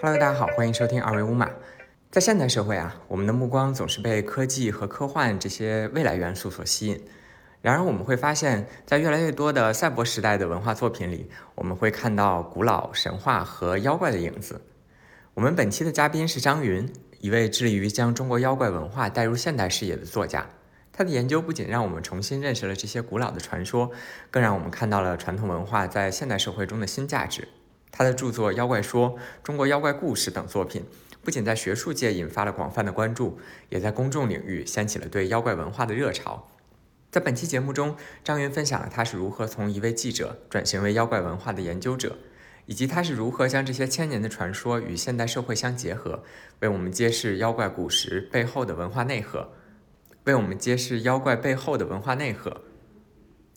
Hello，大家好，欢迎收听二维五马。在现代社会啊，我们的目光总是被科技和科幻这些未来元素所吸引。然而，我们会发现，在越来越多的赛博时代的文化作品里，我们会看到古老神话和妖怪的影子。我们本期的嘉宾是张云，一位致力于将中国妖怪文化带入现代视野的作家。他的研究不仅让我们重新认识了这些古老的传说，更让我们看到了传统文化在现代社会中的新价值。他的著作《妖怪说》《中国妖怪故事》等作品，不仅在学术界引发了广泛的关注，也在公众领域掀起了对妖怪文化的热潮。在本期节目中，张云分享了他是如何从一位记者转型为妖怪文化的研究者，以及他是如何将这些千年的传说与现代社会相结合，为我们揭示妖怪古时背后的文化内核。为我们揭示妖怪背后的文化内核。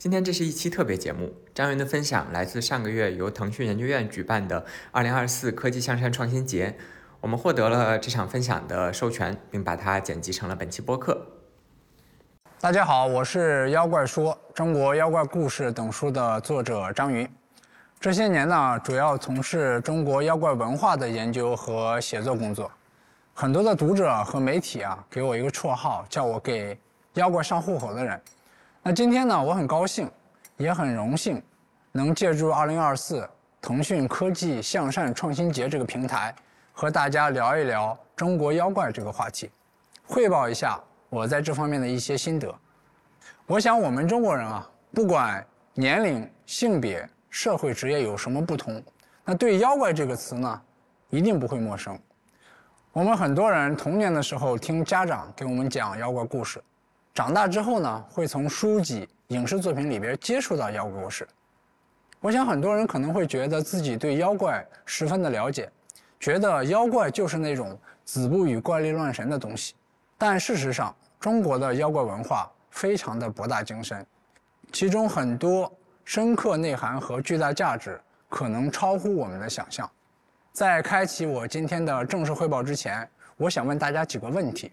今天这是一期特别节目，张云的分享来自上个月由腾讯研究院举办的2024科技向善创新节，我们获得了这场分享的授权，并把它剪辑成了本期播客。大家好，我是《妖怪说》《中国妖怪故事》等书的作者张云。这些年呢，主要从事中国妖怪文化的研究和写作工作。很多的读者和媒体啊，给我一个绰号，叫我给妖怪上户口的人。那今天呢，我很高兴，也很荣幸，能借助2024腾讯科技向善创新节这个平台，和大家聊一聊中国妖怪这个话题，汇报一下我在这方面的一些心得。我想我们中国人啊，不管年龄、性别、社会、职业有什么不同，那对“妖怪”这个词呢，一定不会陌生。我们很多人童年的时候听家长给我们讲妖怪故事，长大之后呢，会从书籍、影视作品里边接触到妖怪故事。我想很多人可能会觉得自己对妖怪十分的了解，觉得妖怪就是那种子不语怪力乱神的东西。但事实上，中国的妖怪文化非常的博大精深，其中很多深刻内涵和巨大价值可能超乎我们的想象。在开启我今天的正式汇报之前，我想问大家几个问题：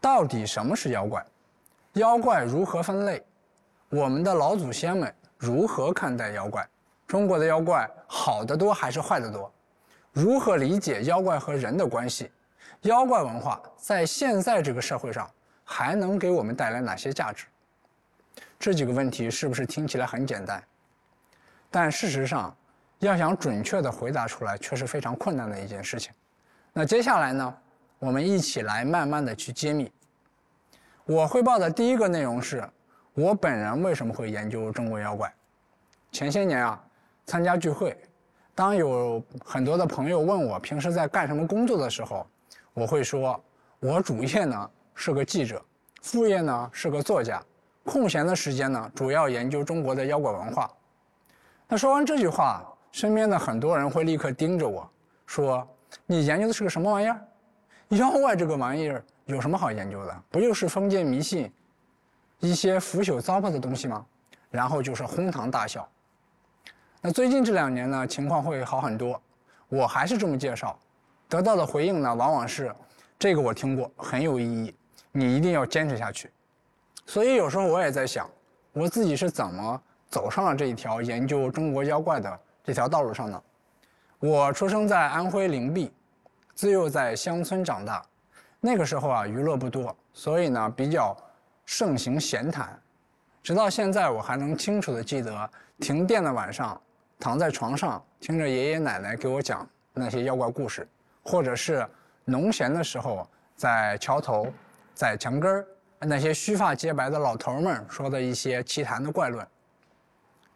到底什么是妖怪？妖怪如何分类？我们的老祖先们如何看待妖怪？中国的妖怪好的多还是坏的多？如何理解妖怪和人的关系？妖怪文化在现在这个社会上还能给我们带来哪些价值？这几个问题是不是听起来很简单？但事实上，要想准确地回答出来，却是非常困难的一件事情。那接下来呢，我们一起来慢慢地去揭秘。我汇报的第一个内容是，我本人为什么会研究中国妖怪。前些年啊，参加聚会，当有很多的朋友问我平时在干什么工作的时候，我会说，我主业呢是个记者，副业呢是个作家，空闲的时间呢主要研究中国的妖怪文化。那说完这句话。身边的很多人会立刻盯着我说：“你研究的是个什么玩意儿？妖怪这个玩意儿有什么好研究的？不就是封建迷信、一些腐朽糟粕的东西吗？”然后就是哄堂大笑。那最近这两年呢，情况会好很多。我还是这么介绍，得到的回应呢，往往是：“这个我听过，很有意义，你一定要坚持下去。”所以有时候我也在想，我自己是怎么走上了这一条研究中国妖怪的。这条道路上呢，我出生在安徽灵璧，自幼在乡村长大。那个时候啊，娱乐不多，所以呢，比较盛行闲谈。直到现在，我还能清楚地记得停电的晚上，躺在床上听着爷爷奶奶给我讲那些妖怪故事，或者是农闲的时候在桥头、在墙根儿，那些须发皆白的老头们说的一些奇谈的怪论。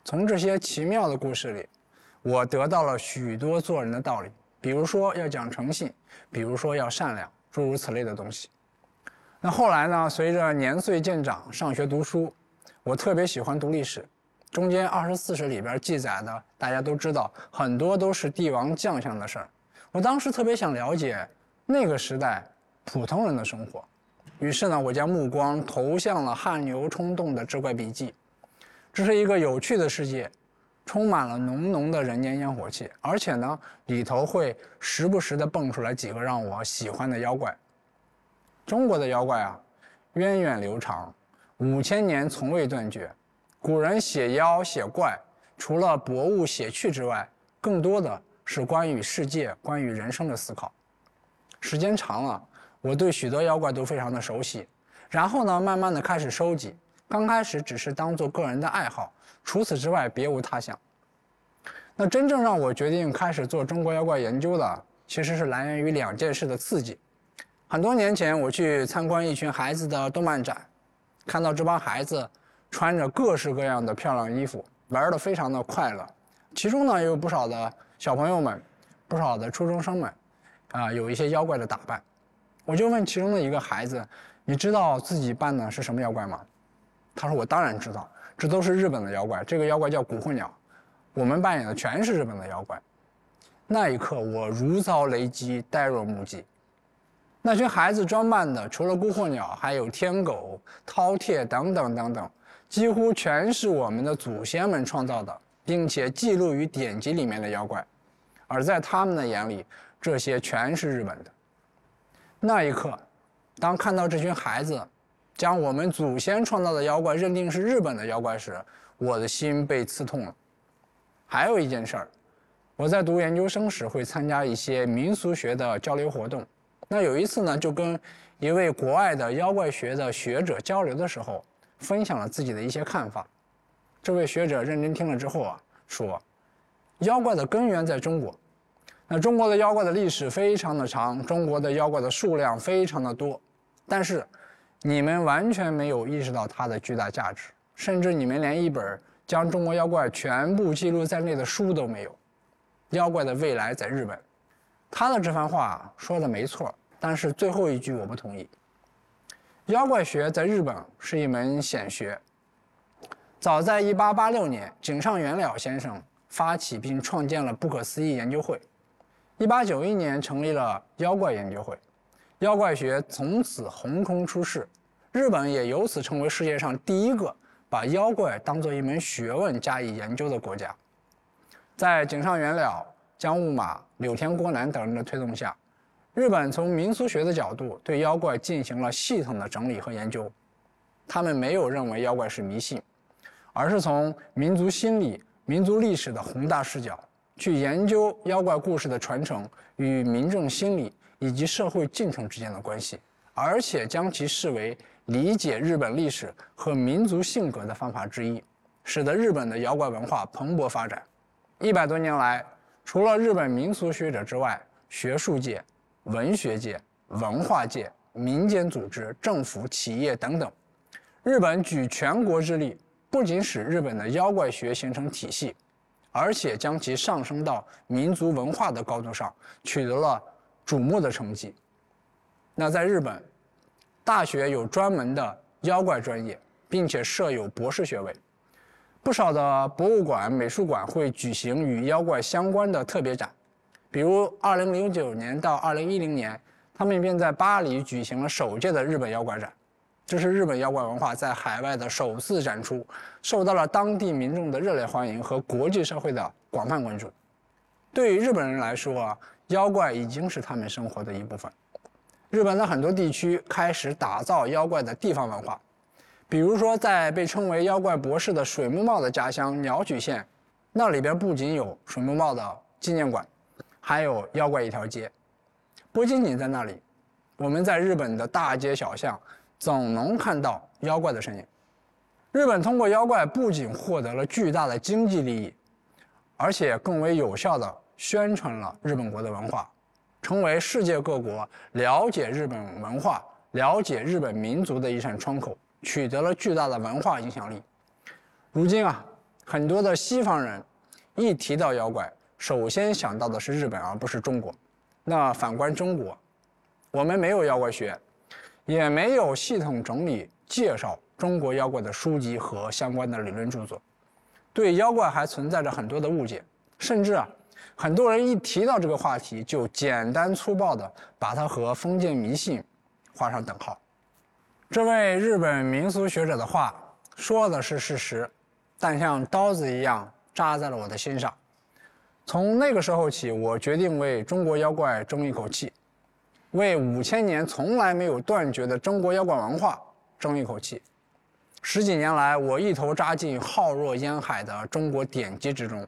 从这些奇妙的故事里。我得到了许多做人的道理，比如说要讲诚信，比如说要善良，诸如此类的东西。那后来呢？随着年岁渐长，上学读书，我特别喜欢读历史。中间二十四史里边记载的，大家都知道，很多都是帝王将相的事儿。我当时特别想了解那个时代普通人的生活，于是呢，我将目光投向了《汗牛充栋的志怪笔记》。这是一个有趣的世界。充满了浓浓的人间烟火气，而且呢，里头会时不时的蹦出来几个让我喜欢的妖怪。中国的妖怪啊，源远流长，五千年从未断绝。古人写妖写怪，除了博物写趣之外，更多的是关于世界、关于人生的思考。时间长了，我对许多妖怪都非常的熟悉，然后呢，慢慢的开始收集。刚开始只是当做个人的爱好，除此之外别无他想。那真正让我决定开始做中国妖怪研究的，其实是来源于两件事的刺激。很多年前，我去参观一群孩子的动漫展，看到这帮孩子穿着各式各样的漂亮衣服，玩得非常的快乐。其中呢，有不少的小朋友们，不少的初中生们，啊，有一些妖怪的打扮。我就问其中的一个孩子：“你知道自己扮的是什么妖怪吗？”他说：“我当然知道，这都是日本的妖怪。这个妖怪叫古惑鸟，我们扮演的全是日本的妖怪。”那一刻，我如遭雷击，呆若木鸡。那群孩子装扮的，除了古惑鸟，还有天狗、饕餮等等等等，几乎全是我们的祖先们创造的，并且记录于典籍里面的妖怪。而在他们的眼里，这些全是日本的。那一刻，当看到这群孩子。将我们祖先创造的妖怪认定是日本的妖怪时，我的心被刺痛了。还有一件事儿，我在读研究生时会参加一些民俗学的交流活动。那有一次呢，就跟一位国外的妖怪学的学者交流的时候，分享了自己的一些看法。这位学者认真听了之后啊，说：“妖怪的根源在中国。那中国的妖怪的历史非常的长，中国的妖怪的数量非常的多，但是。”你们完全没有意识到它的巨大价值，甚至你们连一本将中国妖怪全部记录在内的书都没有。妖怪的未来在日本，他的这番话说的没错，但是最后一句我不同意。妖怪学在日本是一门显学，早在1886年，井上元了先生发起并创建了不可思议研究会，1891年成立了妖怪研究会。妖怪学从此横空出世，日本也由此成为世界上第一个把妖怪当做一门学问加以研究的国家。在井上元了、江户马、柳田国男等人的推动下，日本从民俗学的角度对妖怪进行了系统的整理和研究。他们没有认为妖怪是迷信，而是从民族心理、民族历史的宏大视角去研究妖怪故事的传承与民众心理。以及社会进程之间的关系，而且将其视为理解日本历史和民族性格的方法之一，使得日本的妖怪文化蓬勃发展。一百多年来，除了日本民俗学者之外，学术界、文学界、文化界、民间组织、政府、企业等等，日本举全国之力，不仅使日本的妖怪学形成体系，而且将其上升到民族文化的高度上，取得了。瞩目的成绩。那在日本，大学有专门的妖怪专业，并且设有博士学位。不少的博物馆、美术馆会举行与妖怪相关的特别展，比如2009年到2010年，他们便在巴黎举行了首届的日本妖怪展。这是日本妖怪文化在海外的首次展出，受到了当地民众的热烈欢迎和国际社会的广泛关注。对于日本人来说啊。妖怪已经是他们生活的一部分。日本的很多地区开始打造妖怪的地方文化，比如说在被称为“妖怪博士”的水木茂的家乡鸟取县，那里边不仅有水木茂的纪念馆，还有妖怪一条街。不仅仅在那里，我们在日本的大街小巷总能看到妖怪的身影。日本通过妖怪不仅获得了巨大的经济利益，而且更为有效的。宣传了日本国的文化，成为世界各国了解日本文化、了解日本民族的一扇窗口，取得了巨大的文化影响力。如今啊，很多的西方人一提到妖怪，首先想到的是日本，而不是中国。那反观中国，我们没有妖怪学，也没有系统整理介绍中国妖怪的书籍和相关的理论著作，对妖怪还存在着很多的误解，甚至啊。很多人一提到这个话题，就简单粗暴地把它和封建迷信画上等号。这位日本民俗学者的话说的是事实，但像刀子一样扎在了我的心上。从那个时候起，我决定为中国妖怪争一口气，为五千年从来没有断绝的中国妖怪文化争一口气。十几年来，我一头扎进浩若烟海的中国典籍之中。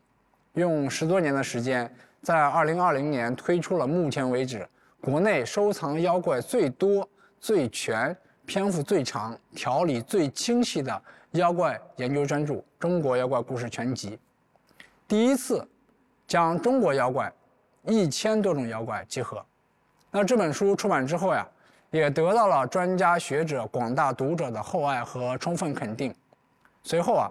用十多年的时间，在二零二零年推出了目前为止国内收藏妖怪最多、最全、篇幅最长、条理最清晰的妖怪研究专著《中国妖怪故事全集》，第一次将中国妖怪一千多种妖怪集合。那这本书出版之后呀，也得到了专家学者、广大读者的厚爱和充分肯定。随后啊，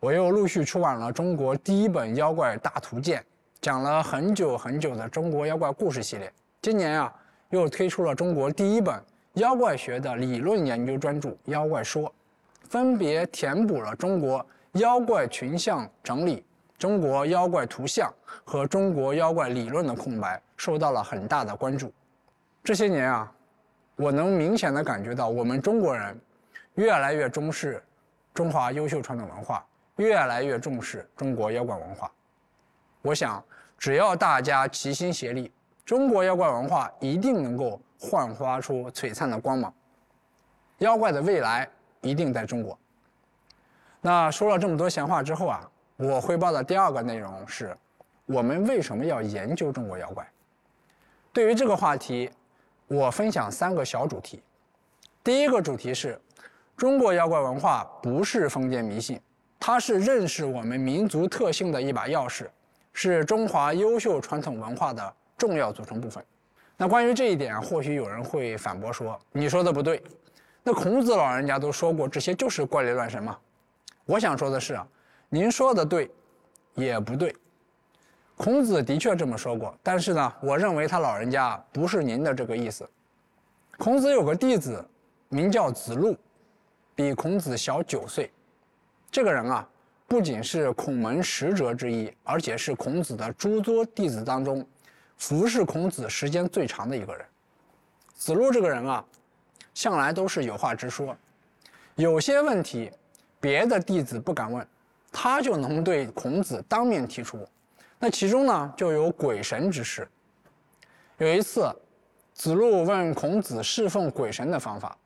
我又陆续出版了中国第一本妖怪大图鉴。讲了很久很久的中国妖怪故事系列，今年啊又推出了中国第一本妖怪学的理论研究专著《妖怪说》，分别填补了中国妖怪群像整理、中国妖怪图像和中国妖怪理论的空白，受到了很大的关注。这些年啊，我能明显的感觉到我们中国人越来越重视中华优秀传统文化，越来越重视中国妖怪文化。我想，只要大家齐心协力，中国妖怪文化一定能够焕发出璀璨的光芒。妖怪的未来一定在中国。那说了这么多闲话之后啊，我汇报的第二个内容是：我们为什么要研究中国妖怪？对于这个话题，我分享三个小主题。第一个主题是，中国妖怪文化不是封建迷信，它是认识我们民族特性的一把钥匙。是中华优秀传统文化的重要组成部分。那关于这一点，或许有人会反驳说：“你说的不对。”那孔子老人家都说过，这些就是怪力乱神嘛。我想说的是啊，您说的对，也不对。孔子的确这么说过，但是呢，我认为他老人家不是您的这个意思。孔子有个弟子，名叫子路，比孔子小九岁。这个人啊。不仅是孔门十哲之一，而且是孔子的诸多弟子当中，服侍孔子时间最长的一个人。子路这个人啊，向来都是有话直说，有些问题别的弟子不敢问，他就能对孔子当面提出。那其中呢，就有鬼神之事。有一次，子路问孔子侍奉鬼神的方法，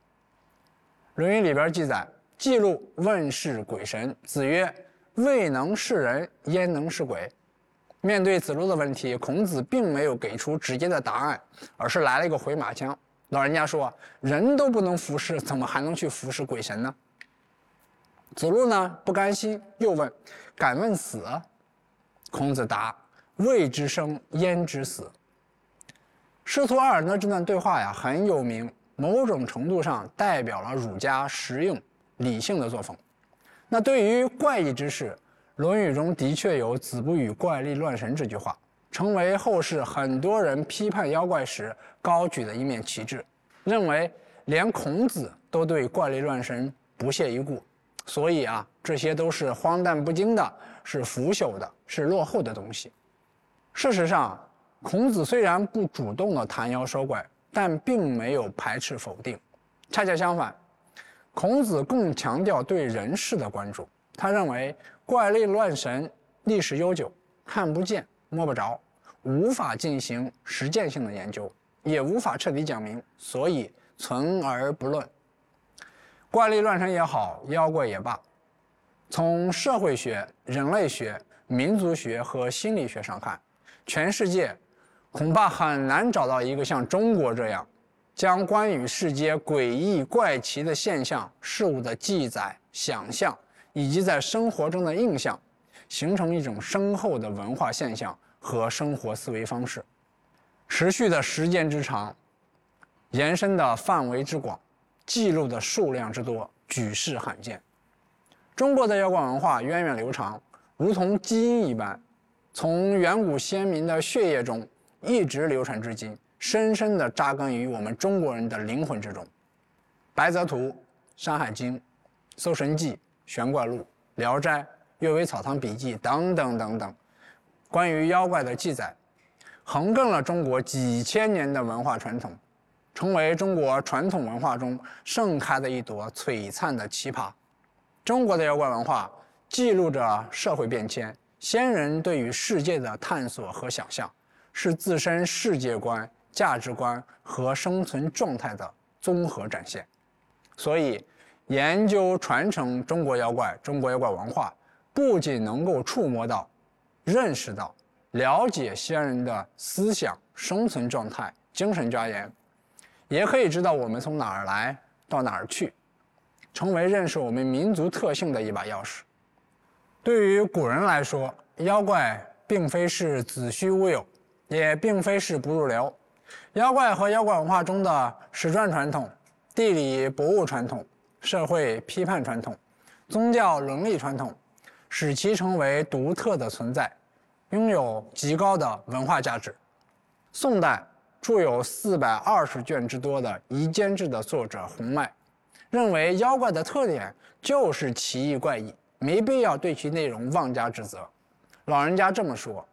《论语》里边记载，记录问世鬼神，子曰。未能是人，焉能是鬼？面对子路的问题，孔子并没有给出直接的答案，而是来了一个回马枪。老人家说：“人都不能服侍，怎么还能去服侍鬼神呢？”子路呢不甘心，又问：“敢问死？”孔子答：“未知生，焉知死？”师徒二人的这段对话呀很有名，某种程度上代表了儒家实用理性的作风。那对于怪异之事，《论语》中的确有“子不语怪力乱神”这句话，成为后世很多人批判妖怪时高举的一面旗帜，认为连孔子都对怪力乱神不屑一顾，所以啊，这些都是荒诞不经的，是腐朽的，是落后的东西。事实上，孔子虽然不主动的谈妖说怪，但并没有排斥否定，恰恰相反。孔子更强调对人事的关注。他认为怪力乱神历史悠久，看不见摸不着，无法进行实践性的研究，也无法彻底讲明，所以存而不论。怪力乱神也好，妖怪也罢，从社会学、人类学、民族学和心理学上看，全世界恐怕很难找到一个像中国这样。将关于世界诡异怪奇的现象、事物的记载、想象，以及在生活中的印象，形成一种深厚的文化现象和生活思维方式，持续的时间之长，延伸的范围之广，记录的数量之多，举世罕见。中国的妖怪文化源远流长，如同基因一般，从远古先民的血液中一直流传至今。深深地扎根于我们中国人的灵魂之中，《白泽图》《山海经》《搜神记》《玄怪录》《聊斋》《阅微草堂笔记》等等等等，关于妖怪的记载，横亘了中国几千年的文化传统，成为中国传统文化中盛开的一朵璀璨的奇葩。中国的妖怪文化记录着社会变迁、先人对于世界的探索和想象，是自身世界观。价值观和生存状态的综合展现，所以研究传承中国妖怪、中国妖怪文化，不仅能够触摸到、认识到、了解西安人的思想、生存状态、精神家园，也可以知道我们从哪儿来到哪儿去，成为认识我们民族特性的一把钥匙。对于古人来说，妖怪并非是子虚乌有，也并非是不入流。妖怪和妖怪文化中的史传传统、地理博物传统、社会批判传统、宗教伦理传统，使其成为独特的存在。拥有极高的文化价值。宋代著有四百二十卷之多的《夷坚志》的作者洪迈，认为妖怪的特点就是奇异怪异，没必要对其内容妄加指责。老人家这么说：“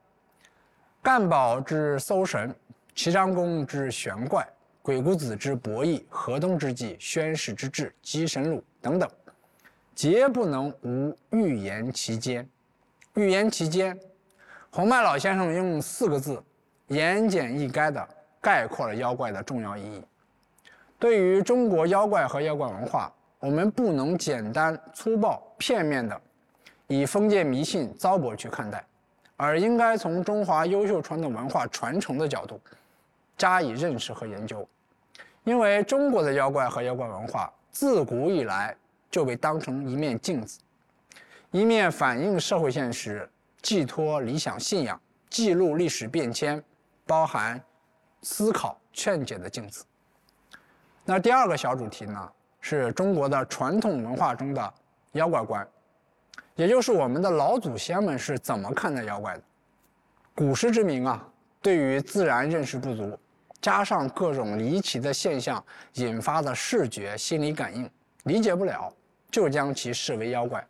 干宝之搜神，齐襄公之玄怪，鬼谷子之博弈，河东之计，宣室之志，鸡神录等等，皆不能无预言其间。预言其间。”洪迈老先生用四个字，言简意赅地概括了妖怪的重要意义。对于中国妖怪和妖怪文化，我们不能简单粗暴、片面地以封建迷信、糟粕去看待，而应该从中华优秀传统文化传承的角度加以认识和研究。因为中国的妖怪和妖怪文化自古以来就被当成一面镜子，一面反映社会现实。寄托理想信仰、记录历史变迁、包含思考劝解的镜子。那第二个小主题呢，是中国的传统文化中的妖怪观，也就是我们的老祖先们是怎么看待妖怪的。古时之民啊，对于自然认识不足，加上各种离奇的现象引发的视觉心理感应，理解不了，就将其视为妖怪。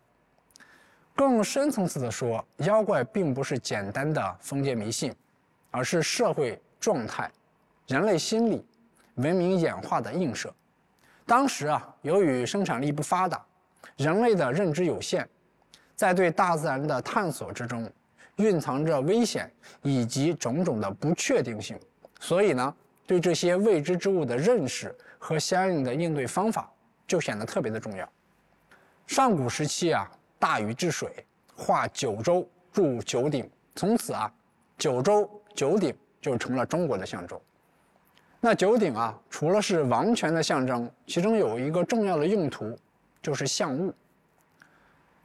更深层次的说，妖怪并不是简单的封建迷信，而是社会状态、人类心理、文明演化的映射。当时啊，由于生产力不发达，人类的认知有限，在对大自然的探索之中，蕴藏着危险以及种种的不确定性，所以呢，对这些未知之物的认识和相应的应对方法就显得特别的重要。上古时期啊。大禹治水，划九州，筑九鼎，从此啊，九州九鼎就成了中国的象征。那九鼎啊，除了是王权的象征，其中有一个重要的用途，就是象物。《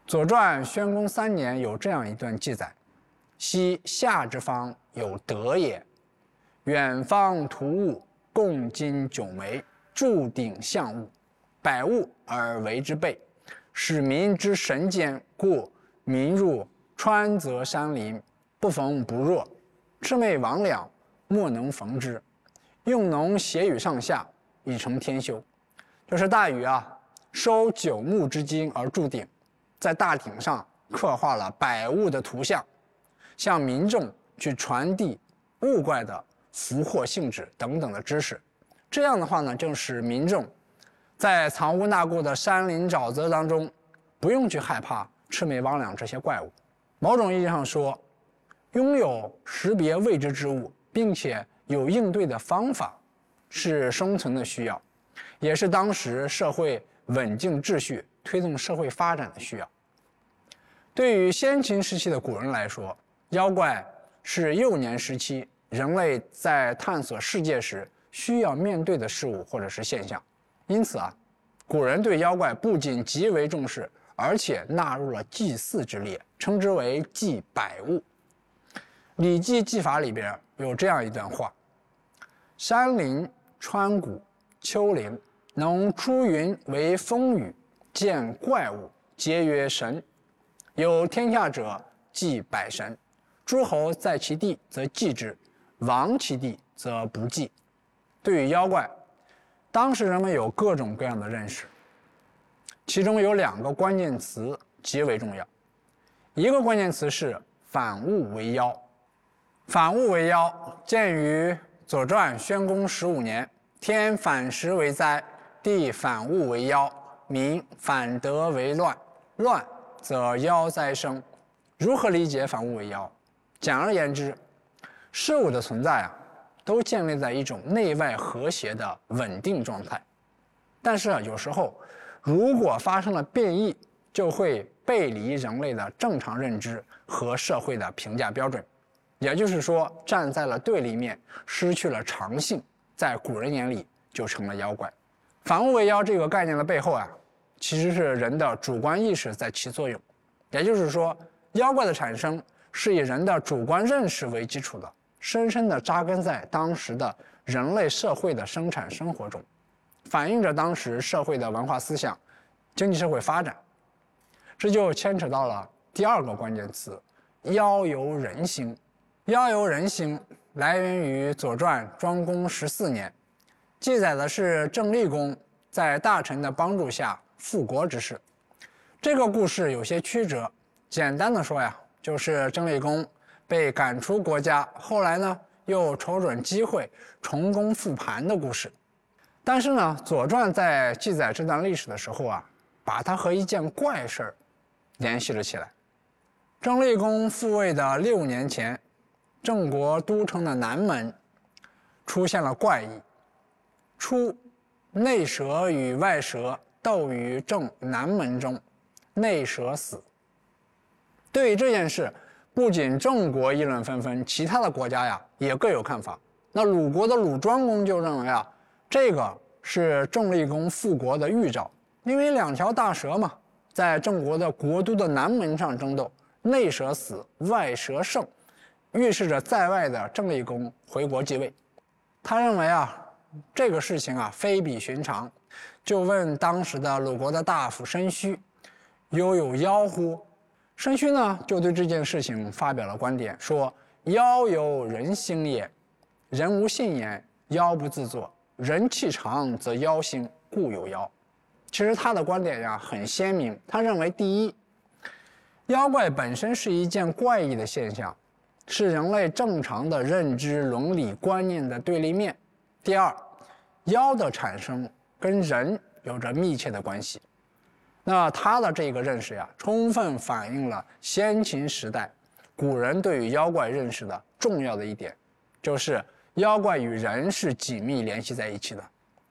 左传》宣公三年有这样一段记载：“昔夏之方有德也，远方图物，共金九枚，铸鼎象物，百物而为之备。”使民之神坚，故民入川泽山林，不逢不弱，魑魅魍魉莫能逢之。用农协与上下，以成天修。就是大禹啊，收九牧之精而铸鼎，在大鼎上刻画了百物的图像，向民众去传递物怪的福祸性质等等的知识。这样的话呢，就使民众。在藏污纳垢的山林沼泽当中，不用去害怕魑魅魍魉这些怪物。某种意义上说，拥有识别未知之物，并且有应对的方法，是生存的需要，也是当时社会稳定秩序、推动社会发展的需要。对于先秦时期的古人来说，妖怪是幼年时期人类在探索世界时需要面对的事物或者是现象。因此啊，古人对妖怪不仅极为重视，而且纳入了祭祀之列，称之为祭百物。《礼记·祭法》里边有这样一段话：“山林、川谷、丘陵，能出云为风雨，见怪物，皆曰神。有天下者，祭百神。诸侯在其地，则祭之；亡其地，则不祭。”对于妖怪。当时人们有各种各样的认识，其中有两个关键词极为重要，一个关键词是“反物为妖”。反物为妖，见于《左传》宣公十五年：“天反时为灾，地反物为妖，民反德为乱，乱则妖灾生。”如何理解反物为妖？简而言之，事物的存在啊。都建立在一种内外和谐的稳定状态，但是啊，有时候如果发生了变异，就会背离人类的正常认知和社会的评价标准。也就是说站在了对立面，失去了常性，在古人眼里就成了妖怪。反物为妖这个概念的背后啊，其实是人的主观意识在起作用。也就是说，妖怪的产生是以人的主观认识为基础的，深深地扎根在当时的人类社会的生产生活中，反映着当时社会的文化思想、经济社会发展。这就牵扯到了第二个关键词：妖由人心。妖由人心来源于《左传》庄公十四年，记载的是郑立公在大臣的帮助下复国之事。这个故事有些曲折，简单的说呀，就是郑立公被赶出国家，后来呢又瞅准机会重攻复盘的故事。但是呢，《左传》在记载这段历史的时候啊，把它和一件怪事儿联系了起来。郑立公复位的六年前，郑国都城的南门出现了怪异，初，内蛇与外蛇斗于正南门中。内蛇死。对于这件事，不仅郑国议论纷纷，其他的国家呀也各有看法。那鲁国的鲁庄公就认为啊，这个是郑立公复国的预兆，因为两条大蛇嘛，在郑国的国都的南门上争斗，内蛇死，外蛇胜，预示着在外的郑立公回国继位。他认为啊，这个事情啊非比寻常，就问当时的鲁国的大夫申胥。犹有妖乎？申须呢，就对这件事情发表了观点，说：“妖由人心也，人无信言，妖不自作；人气长则妖兴，故有妖。”其实他的观点呀很鲜明，他认为：第一，妖怪本身是一件怪异的现象，是人类正常的认知伦理观念的对立面；第二，妖的产生跟人有着密切的关系。那他的这个认识呀，充分反映了先秦时代古人对于妖怪认识的重要的一点，就是妖怪与人是紧密联系在一起的。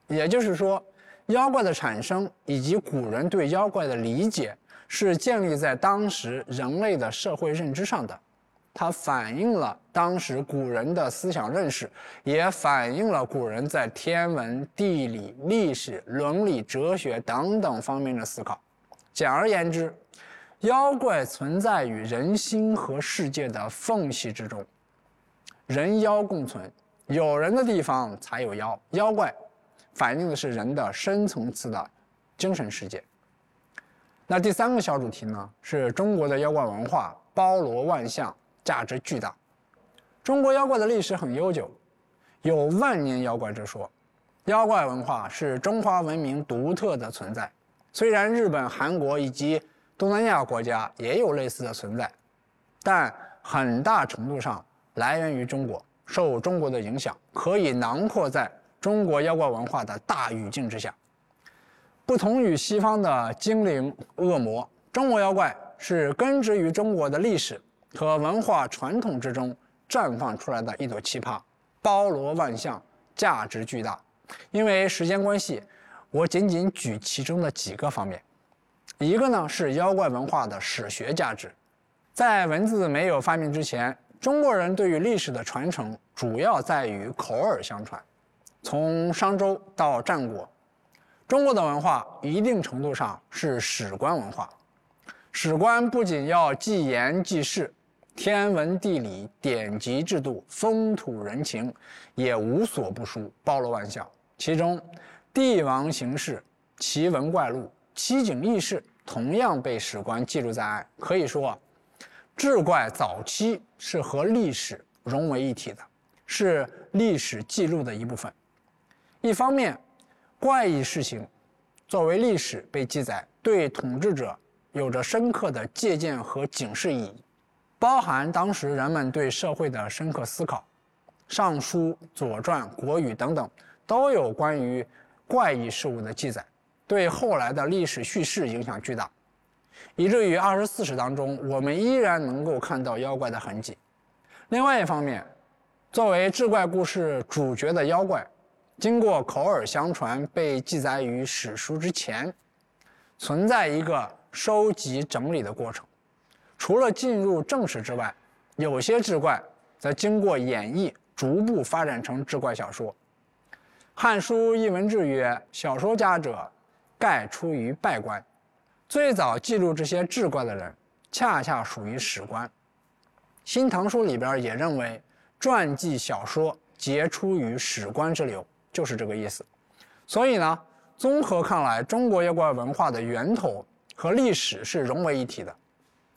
也就是说，妖怪的产生以及古人对妖怪的理解是建立在当时人类的社会认知上的。它反映了当时古人的思想认识，也反映了古人在天文、地理、历史、伦理、哲学等等方面的思考。简而言之，妖怪存在于人心和世界的缝隙之中，人妖共存，有人的地方才有妖。妖怪反映的是人的深层次的精神世界。那第三个小主题呢，是中国的妖怪文化包罗万象，价值巨大。中国妖怪的历史很悠久，有万年妖怪之说。妖怪文化是中华文明独特的存在。虽然日本、韩国以及东南亚国家也有类似的存在，但很大程度上来源于中国，受中国的影响，可以囊括在中国妖怪文化的大语境之下。不同于西方的精灵、恶魔，中国妖怪是根植于中国的历史和文化传统之中绽放出来的一朵奇葩，包罗万象，价值巨大。因为时间关系。我仅仅举其中的几个方面，一个呢是妖怪文化的史学价值，在文字没有发明之前，中国人对于历史的传承主要在于口耳相传。从商周到战国，中国的文化一定程度上是史官文化。史官不仅要记言记事，天文地理、典籍制度、风土人情，也无所不书，包罗万象。其中，帝王行事、奇闻怪录、奇景异事，同样被史官记录在案。可以说，志怪早期是和历史融为一体的，是历史记录的一部分。一方面，怪异事情作为历史被记载，对统治者有着深刻的借鉴和警示意义，包含当时人们对社会的深刻思考。《尚书》《左传》《国语》等等都有关于。怪异事物的记载，对后来的历史叙事影响巨大，以至于二十四史当中，我们依然能够看到妖怪的痕迹。另外一方面，作为志怪故事主角的妖怪，经过口耳相传被记载于史书之前，存在一个收集整理的过程。除了进入正史之外，有些志怪则经过演绎，逐步发展成志怪小说。《汉书·艺文志》曰：“小说家者，盖出于拜官。”最早记录这些志怪的人，恰恰属于史官。《新唐书》里边也认为，传记小说皆出于史官之流，就是这个意思。所以呢，综合看来，中国妖怪文化的源头和历史是融为一体的。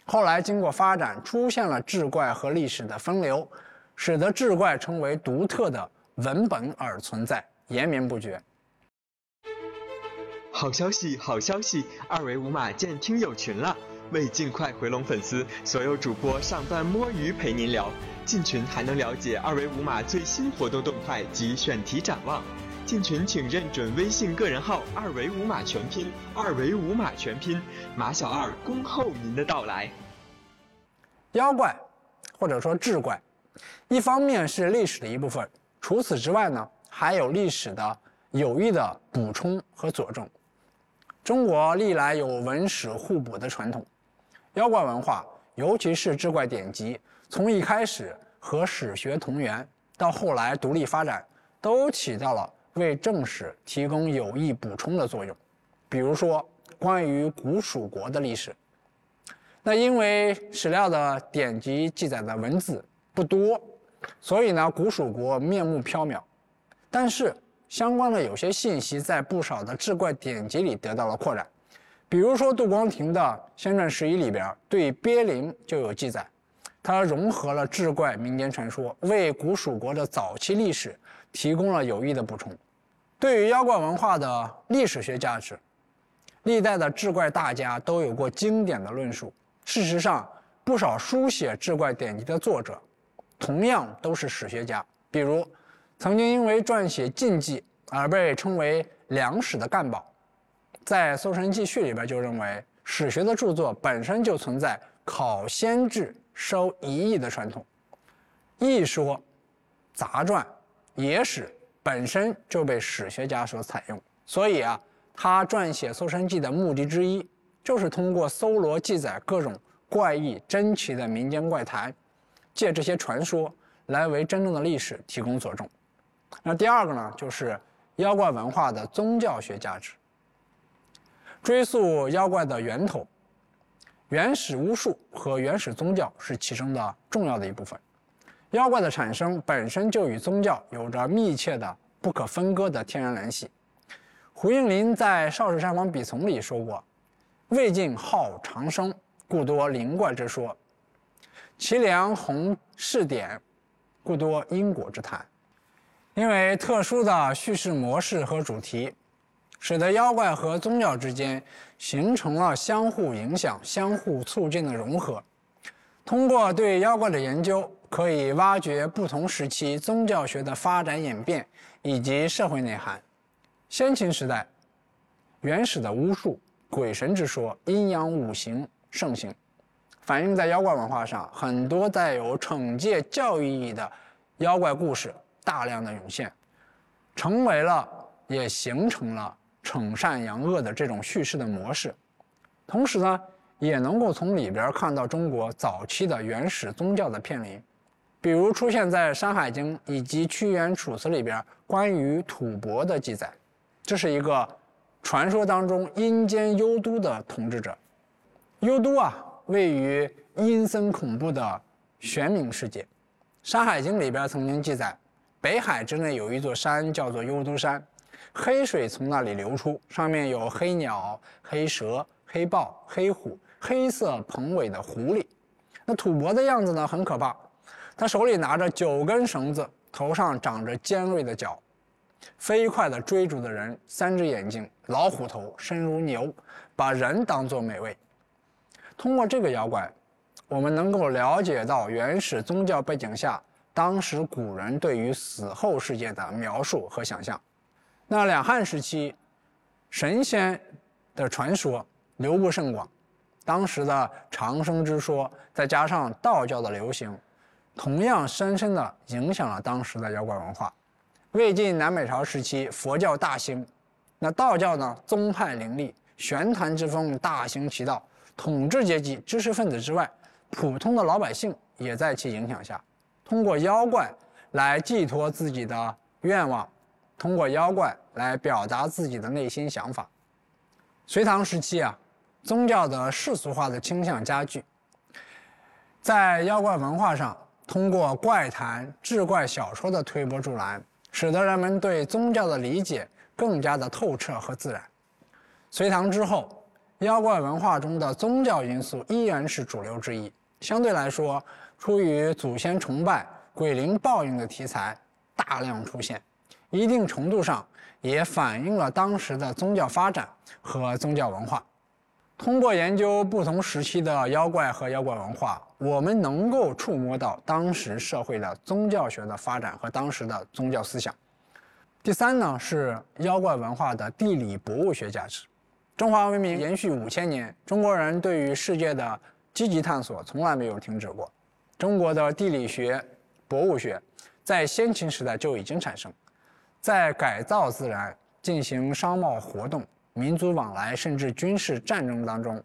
后来经过发展，出现了志怪和历史的分流，使得志怪成为独特的文本而存在，延绵不绝。好消息，好消息！二维码建听友群了。为尽快回笼粉丝，所有主播上班摸鱼陪您聊。进群还能了解二维码最新活动动态及选题展望。进群请认准微信个人号“二维码全拼”，二维码全拼，马小二恭候您的到来。妖怪，或者说志怪，一方面是历史的一部分，除此之外呢，还有历史的有益的补充和佐证。中国历来有文史互补的传统，妖怪文化，尤其是志怪典籍，从一开始和史学同源，到后来独立发展，都起到了。为正史提供有益补充的作用，比如说关于古蜀国的历史，那因为史料的典籍记载的文字不多，所以呢古蜀国面目缥缈，但是相关的有些信息在不少的志怪典籍里得到了扩展，比如说杜光庭的《仙传十一》里边对鳖灵就有记载，它融合了志怪民间传说，为古蜀国的早期历史。提供了有益的补充。对于妖怪文化的历史学价值，历代的志怪大家都有过经典的论述。事实上，不少书写志怪典籍的作者，同样都是史学家。比如，曾经因为撰写禁忌而被称为“良史”的干宝，在《搜神记序》里边就认为，史学的著作本身就存在考先志收遗义的传统，一说杂传。野史本身就被史学家所采用，所以啊，他撰写《搜神记》的目的之一，就是通过搜罗记载各种怪异珍奇的民间怪谈，借这些传说来为真正的历史提供佐证。那第二个呢，就是妖怪文化的宗教学价值。追溯妖怪的源头，原始巫术和原始宗教是其中的重要的一部分。妖怪的产生本身就与宗教有着密切的、不可分割的天然联系。胡应麟在《少室山房笔丛》里说过：“魏晋好长生，故多灵怪之说；其良弘事典，故多因果之谈。”因为特殊的叙事模式和主题，使得妖怪和宗教之间形成了相互影响、相互促进的融合。通过对妖怪的研究。可以挖掘不同时期宗教学的发展演变以及社会内涵。先秦时代，原始的巫术、鬼神之说、阴阳五行盛行，反映在妖怪文化上。很多带有惩戒教育意义的妖怪故事大量的涌现，成为了也形成了惩善扬恶的这种叙事的模式。同时呢，也能够从里边看到中国早期的原始宗教的片林。比如出现在《山海经》以及屈原《楚辞》里边关于吐蕃的记载，这是一个传说当中阴间幽都的统治者。幽都啊，位于阴森恐怖的玄冥世界。《山海经》里边曾经记载，北海之内有一座山叫做幽都山，黑水从那里流出，上面有黑鸟、黑蛇、黑豹、黑虎、黑色蓬尾的狐狸。那吐蕃的样子呢，很可怕。他手里拿着九根绳子，头上长着尖锐的角，飞快地追逐的人，三只眼睛，老虎头，身如牛，把人当作美味。通过这个妖怪，我们能够了解到原始宗教背景下当时古人对于死后世界的描述和想象。那两汉时期，神仙的传说流布甚广，当时的长生之说，再加上道教的流行。同样深深地影响了当时的妖怪文化。魏晋南北朝时期，佛教大兴，那道教呢宗派林立，玄坛之风大行其道。统治阶级、知识分子之外，普通的老百姓也在其影响下，通过妖怪来寄托自己的愿望，通过妖怪来表达自己的内心想法。隋唐时期啊，宗教的世俗化的倾向加剧，在妖怪文化上，通过怪谈、志怪小说的推波助澜，使得人们对宗教的理解更加的透彻和自然。隋唐之后，妖怪文化中的宗教因素依然是主流之一。相对来说，出于祖先崇拜、鬼灵报应的题材大量出现，一定程度上也反映了当时的宗教发展和宗教文化。通过研究不同时期的妖怪和妖怪文化，我们能够触摸到当时社会的宗教学的发展和当时的宗教思想。第三呢，是妖怪文化的地理博物学价值。中华文明延续五千年，中国人对于世界的积极探索从来没有停止过。中国的地理学、博物学在先秦时代就已经产生，在改造自然、进行商贸活动、民族往来甚至军事战争当中，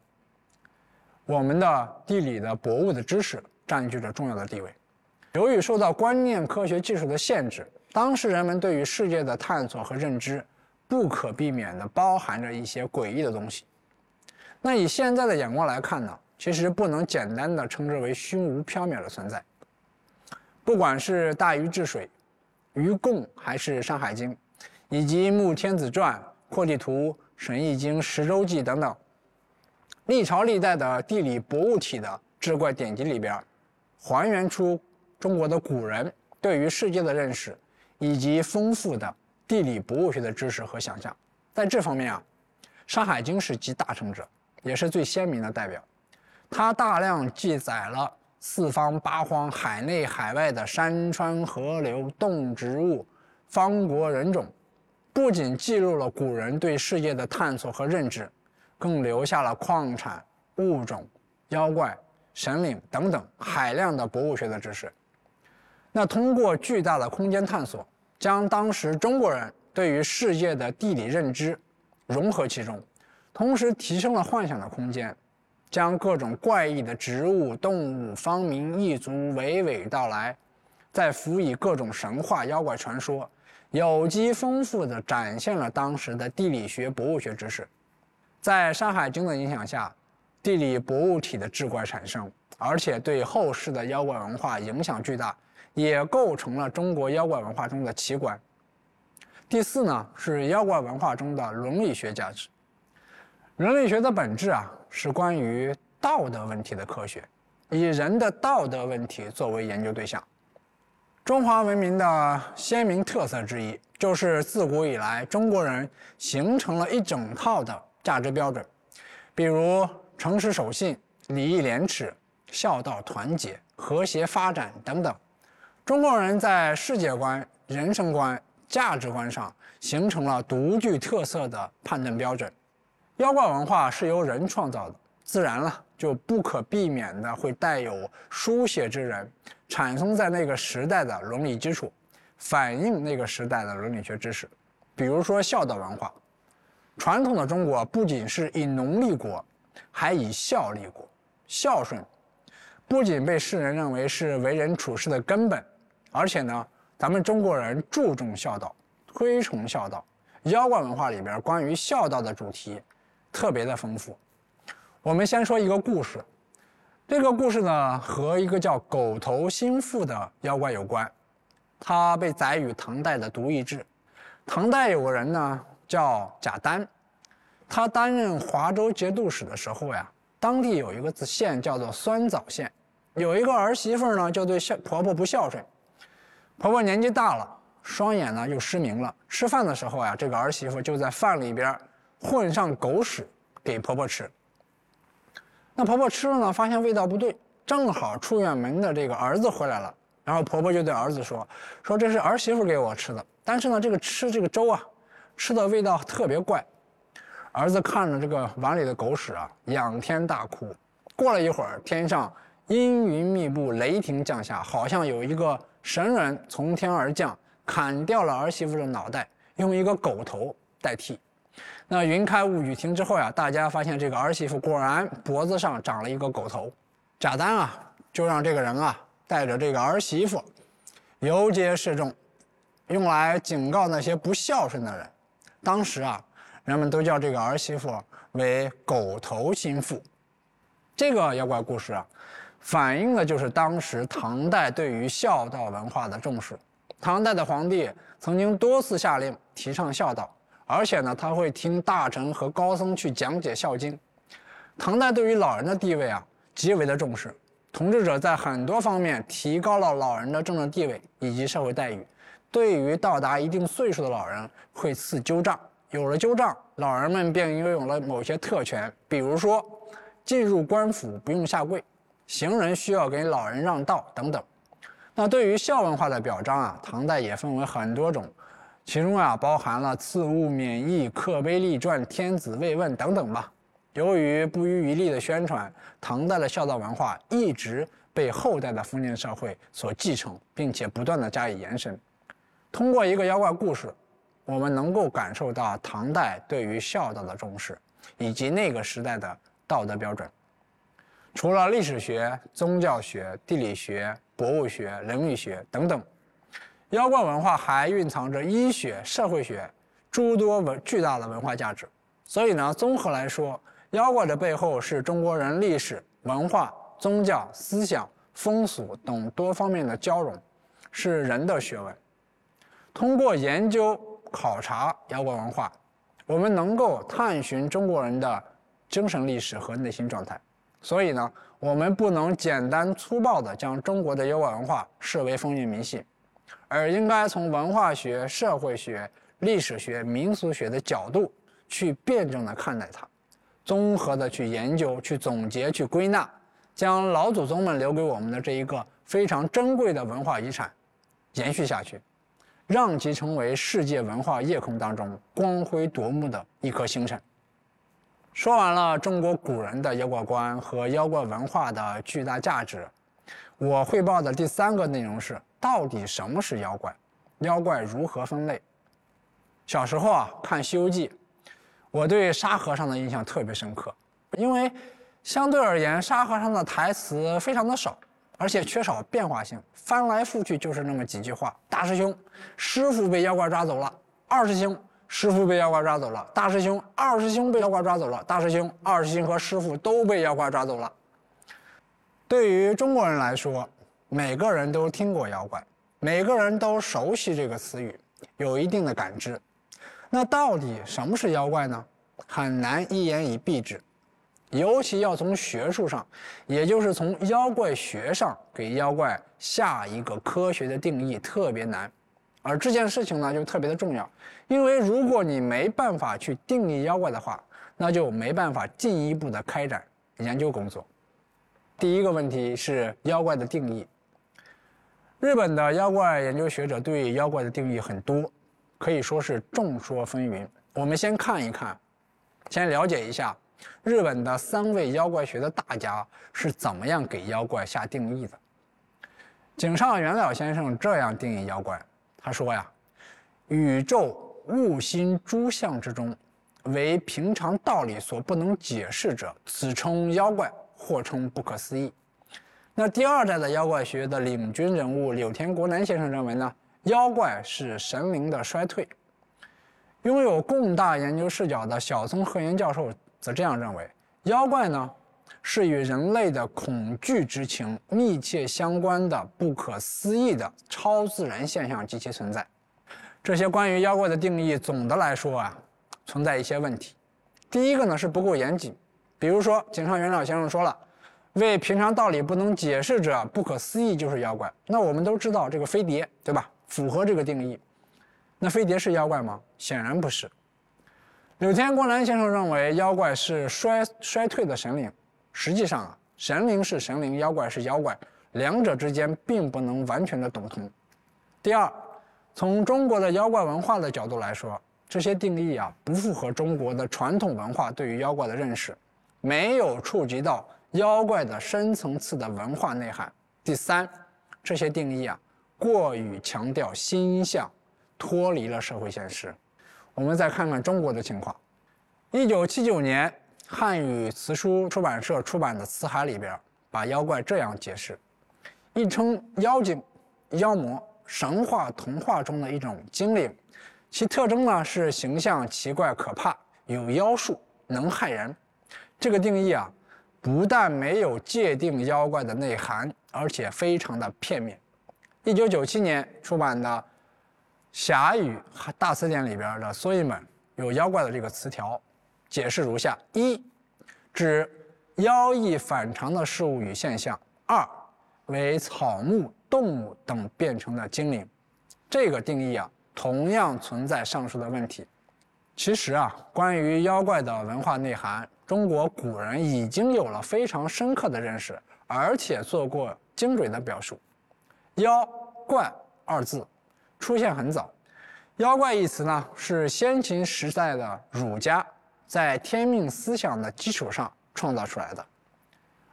我们的地理的博物的知识占据着重要的地位。由于受到观念、科学技术的限制，当时人们对于世界的探索和认知。不可避免的包含着一些诡异的东西。那以现在的眼光来看呢，其实不能简单的称之为虚无缥缈的存在。不管是《大禹治水》、《禹贡》还是《山海经》，以及《穆天子传》、《扩地图》、《神异经》、《十洲记》等等，历朝历代的地理博物体的志怪典籍里边，还原出中国的古人对于世界的认识，以及丰富的。地理博物学的知识和想象，在这方面啊，《山海经》是集大成者，也是最鲜明的代表。它大量记载了四方八荒、海内海外的山川河流、动植物、方国人种，不仅记录了古人对世界的探索和认知，更留下了矿产、物种、妖怪、神灵等等海量的博物学的知识。那通过巨大的空间探索。将当时中国人对于世界的地理认知融合其中，同时提升了幻想的空间，将各种怪异的植物、动物、方民、异族娓娓道来，再辅以各种神话、妖怪传说，有机丰富地展现了当时的地理学、博物学知识。在《山海经》的影响下，地理博物体的志怪产生，而且对后世的妖怪文化影响巨大。也构成了中国妖怪文化中的奇观。第四呢，是妖怪文化中的伦理学价值。伦理学的本质啊，是关于道德问题的科学，以人的道德问题作为研究对象。中华文明的鲜明特色之一，就是自古以来中国人形成了一整套的价值标准，比如诚实守信、礼义廉耻、孝道团结、和谐发展等等。中国人在世界观、人生观、价值观上形成了独具特色的判断标准。妖怪文化是由人创造的，自然了就不可避免的会带有书写之人产生在那个时代的伦理基础，反映那个时代的伦理学知识。比如说孝道文化，传统的中国不仅是以农立国，还以孝立国。孝顺不仅被世人认为是为人处事的根本。而且呢，咱们中国人注重孝道，推崇孝道。妖怪文化里边关于孝道的主题特别的丰富。我们先说一个故事，这个故事呢和一个叫狗头心腹的妖怪有关。他被载于唐代的《独异志》。唐代有个人呢叫贾丹，他担任华州节度使的时候呀，当地有一个县叫做酸枣县，有一个儿媳妇呢就对孝婆婆不孝顺。婆婆年纪大了，双眼呢又失明了。吃饭的时候呀，这个儿媳妇就在饭里边混上狗屎给婆婆吃。那婆婆吃了呢，发现味道不对，正好出远门的这个儿子回来了，然后婆婆就对儿子说：“说这是儿媳妇给我吃的，但是呢，这个吃这个粥啊，吃的味道特别怪。”儿子看着这个碗里的狗屎啊，仰天大哭。过了一会儿，天上阴云密布，雷霆降下，好像有一个。神人从天而降，砍掉了儿媳妇的脑袋，用一个狗头代替。那云开雾雨停之后呀，大家发现这个儿媳妇果然脖子上长了一个狗头。贾丹啊，就让这个人啊带着这个儿媳妇游街示众，用来警告那些不孝顺的人。当时啊，人们都叫这个儿媳妇为“狗头心腹”。这个妖怪故事啊，反映的就是当时唐代对于孝道文化的重视。唐代的皇帝曾经多次下令提倡孝道，而且呢，他会听大臣和高僧去讲解《孝经》。唐代对于老人的地位啊，极为的重视。统治者在很多方面提高了老人的政治地位以及社会待遇。对于到达一定岁数的老人，会赐鸠杖。有了鸠杖，老人们便拥有了某些特权，比如说。进入官府不用下跪，行人需要给老人让道等等。那对于孝文化的表彰啊，唐代也分为很多种，其中啊包含了赐物免役、刻碑立传、天子慰问等等吧。由于不遗余力的宣传，唐代的孝道文化一直被后代的封建社会所继承，并且不断的加以延伸。通过一个妖怪故事，我们能够感受到唐代对于孝道的重视，以及那个时代的。道德标准，除了历史学、宗教学、地理学、博物学、人类学等等，妖怪文化还蕴藏着医学、社会学诸多文巨大的文化价值。所以呢，综合来说，妖怪的背后是中国人历史文化、宗教思想、风俗等多方面的交融，是人的学问。通过研究考察妖怪文化，我们能够探寻中国人的。精神历史和内心状态，所以呢，我们不能简单粗暴地将中国的妖怪文化视为封建迷信，而应该从文化学、社会学、历史学、民俗学的角度去辩证地看待它，综合地去研究、去总结、去归纳，将老祖宗们留给我们的这一个非常珍贵的文化遗产延续下去，让其成为世界文化夜空当中光辉夺目的一颗星辰。说完了中国古人的妖怪观和妖怪文化的巨大价值，我汇报的第三个内容是：到底什么是妖怪？妖怪如何分类？小时候啊，看《西游记》，我对沙和尚的印象特别深刻，因为相对而言，沙和尚的台词非常的少，而且缺少变化性，翻来覆去就是那么几句话：大师兄，师傅被妖怪抓走了；二师兄。师傅被妖怪抓走了，大师兄、二师兄被妖怪抓走了，大师兄、二师兄和师傅都被妖怪抓走了。对于中国人来说，每个人都听过妖怪，每个人都熟悉这个词语，有一定的感知。那到底什么是妖怪呢？很难一言以蔽之，尤其要从学术上，也就是从妖怪学上给妖怪下一个科学的定义，特别难。而这件事情呢，就特别的重要，因为如果你没办法去定义妖怪的话，那就没办法进一步的开展研究工作。第一个问题是妖怪的定义。日本的妖怪研究学者对妖怪的定义很多，可以说是众说纷纭。我们先看一看，先了解一下日本的三位妖怪学的大家是怎么样给妖怪下定义的。井上元老先生这样定义妖怪。他说呀，宇宙物心诸相之中，为平常道理所不能解释者，此称妖怪，或称不可思议。那第二代的妖怪学的领军人物柳田国男先生认为呢，妖怪是神灵的衰退。拥有共大研究视角的小松鹤彦教授则这样认为，妖怪呢。是与人类的恐惧之情密切相关的不可思议的超自然现象及其存在。这些关于妖怪的定义，总的来说啊，存在一些问题。第一个呢是不够严谨，比如说井上元老先生说了，为平常道理不能解释者，不可思议就是妖怪。那我们都知道这个飞碟，对吧？符合这个定义。那飞碟是妖怪吗？显然不是。柳田光兰先生认为，妖怪是衰衰退的神灵。实际上啊，神灵是神灵，妖怪是妖怪，两者之间并不能完全的等同。第二，从中国的妖怪文化的角度来说，这些定义啊不符合中国的传统文化对于妖怪的认识，没有触及到妖怪的深层次的文化内涵。第三，这些定义啊过于强调心象，脱离了社会现实。我们再看看中国的情况，一九七九年。汉语词书出版社出版的《辞海》里边，把妖怪这样解释：一称妖精、妖魔、神话童话中的一种精灵，其特征呢是形象奇怪可怕，有妖术，能害人。这个定义啊，不但没有界定妖怪的内涵，而且非常的片面。一九九七年出版的《侠语大词典》里边的缩印本有“妖怪”的这个词条，解释如下：一、指妖异反常的事物与现象；二、为草木。动物等变成的精灵，这个定义啊，同样存在上述的问题。其实啊，关于妖怪的文化内涵，中国古人已经有了非常深刻的认识，而且做过精准的表述。妖怪二字出现很早，妖怪一词呢，是先秦时代的儒家在天命思想的基础上创造出来的，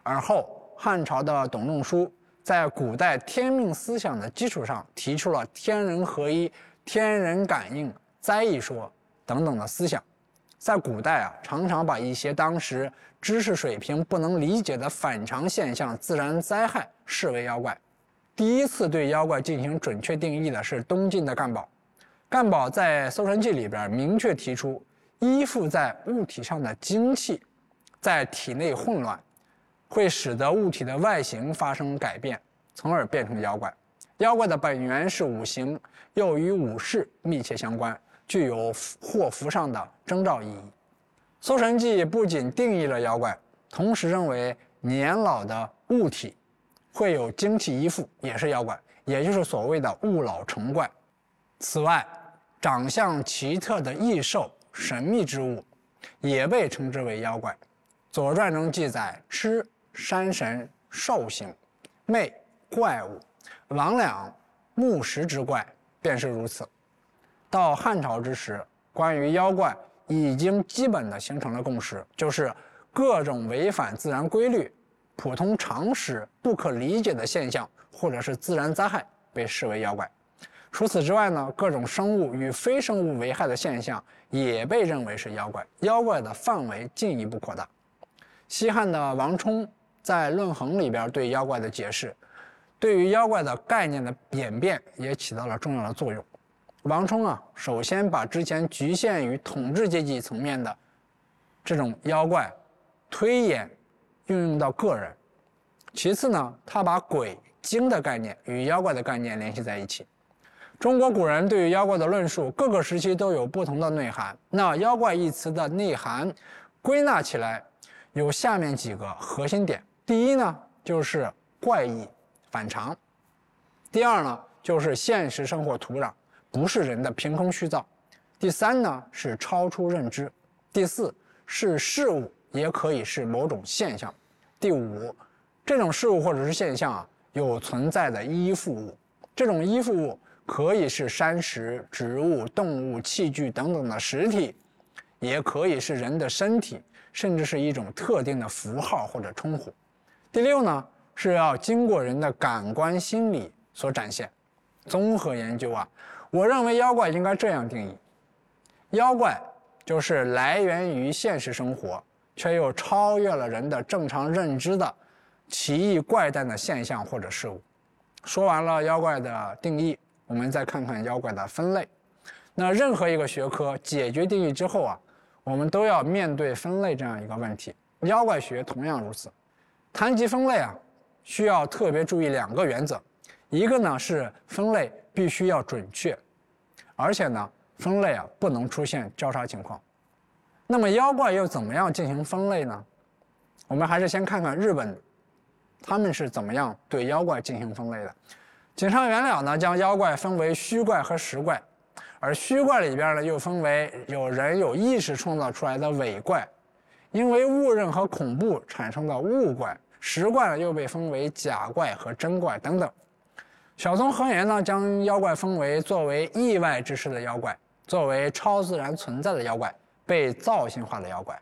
而后汉朝的董仲舒。在古代天命思想的基础上，提出了天人合一、天人感应、灾异说等等的思想。在古代啊，常常把一些当时知识水平不能理解的反常现象、自然灾害视为妖怪。第一次对妖怪进行准确定义的是东晋的干宝。干宝在《搜神记》里边明确提出，依附在物体上的精气，在体内混乱。会使得物体的外形发生改变，从而变成妖怪。妖怪的本源是五行，又与五事密切相关，具有祸福上的征兆意义。《搜神记》不仅定义了妖怪，同时认为年老的物体会有精气依附，也是妖怪，也就是所谓的物老成怪。此外，长相奇特的异兽、神秘之物，也被称之为妖怪。《左传》中记载，吃。山神、兽形、魅怪物、魍魉、木石之怪，便是如此。到汉朝之时，关于妖怪已经基本的形成了共识，就是各种违反自然规律、普通常识不可理解的现象，或者是自然灾害，被视为妖怪。除此之外呢，各种生物与非生物危害的现象，也被认为是妖怪。妖怪的范围进一步扩大。西汉的王充。在《论衡》里边对妖怪的解释，对于妖怪的概念的演变也起到了重要的作用。王充啊，首先把之前局限于统治阶级层面的这种妖怪推演运用到个人。其次呢，他把鬼精的概念与妖怪的概念联系在一起。中国古人对于妖怪的论述，各个时期都有不同的内涵。那妖怪一词的内涵归纳起来有下面几个核心点。第一呢，就是怪异反常；第二呢，就是现实生活土壤不是人的凭空虚造；第三呢，是超出认知；第四是事物，也可以是某种现象；第五，这种事物或者是现象啊，有存在的依附物，这种依附物可以是山石、植物、动物、器具等等的实体，也可以是人的身体，甚至是一种特定的符号或者称呼。第六呢，是要经过人的感官心理所展现。综合研究啊，我认为妖怪应该这样定义：妖怪就是来源于现实生活，却又超越了人的正常认知的奇异怪诞的现象或者事物。说完了妖怪的定义，我们再看看妖怪的分类。那任何一个学科解决定义之后啊，我们都要面对分类这样一个问题。妖怪学同样如此。谈及分类啊，需要特别注意两个原则，一个呢是分类必须要准确，而且呢分类啊不能出现交叉情况。那么妖怪又怎么样进行分类呢？我们还是先看看日本，他们是怎么样对妖怪进行分类的。井上元了呢将妖怪分为虚怪和实怪，而虚怪里边呢又分为有人有意识创造出来的伪怪。因为误认和恐怖产生的物怪，实怪呢又被分为假怪和真怪等等。小松和彦呢将妖怪分为作为意外之事的妖怪，作为超自然存在的妖怪，被造型化的妖怪。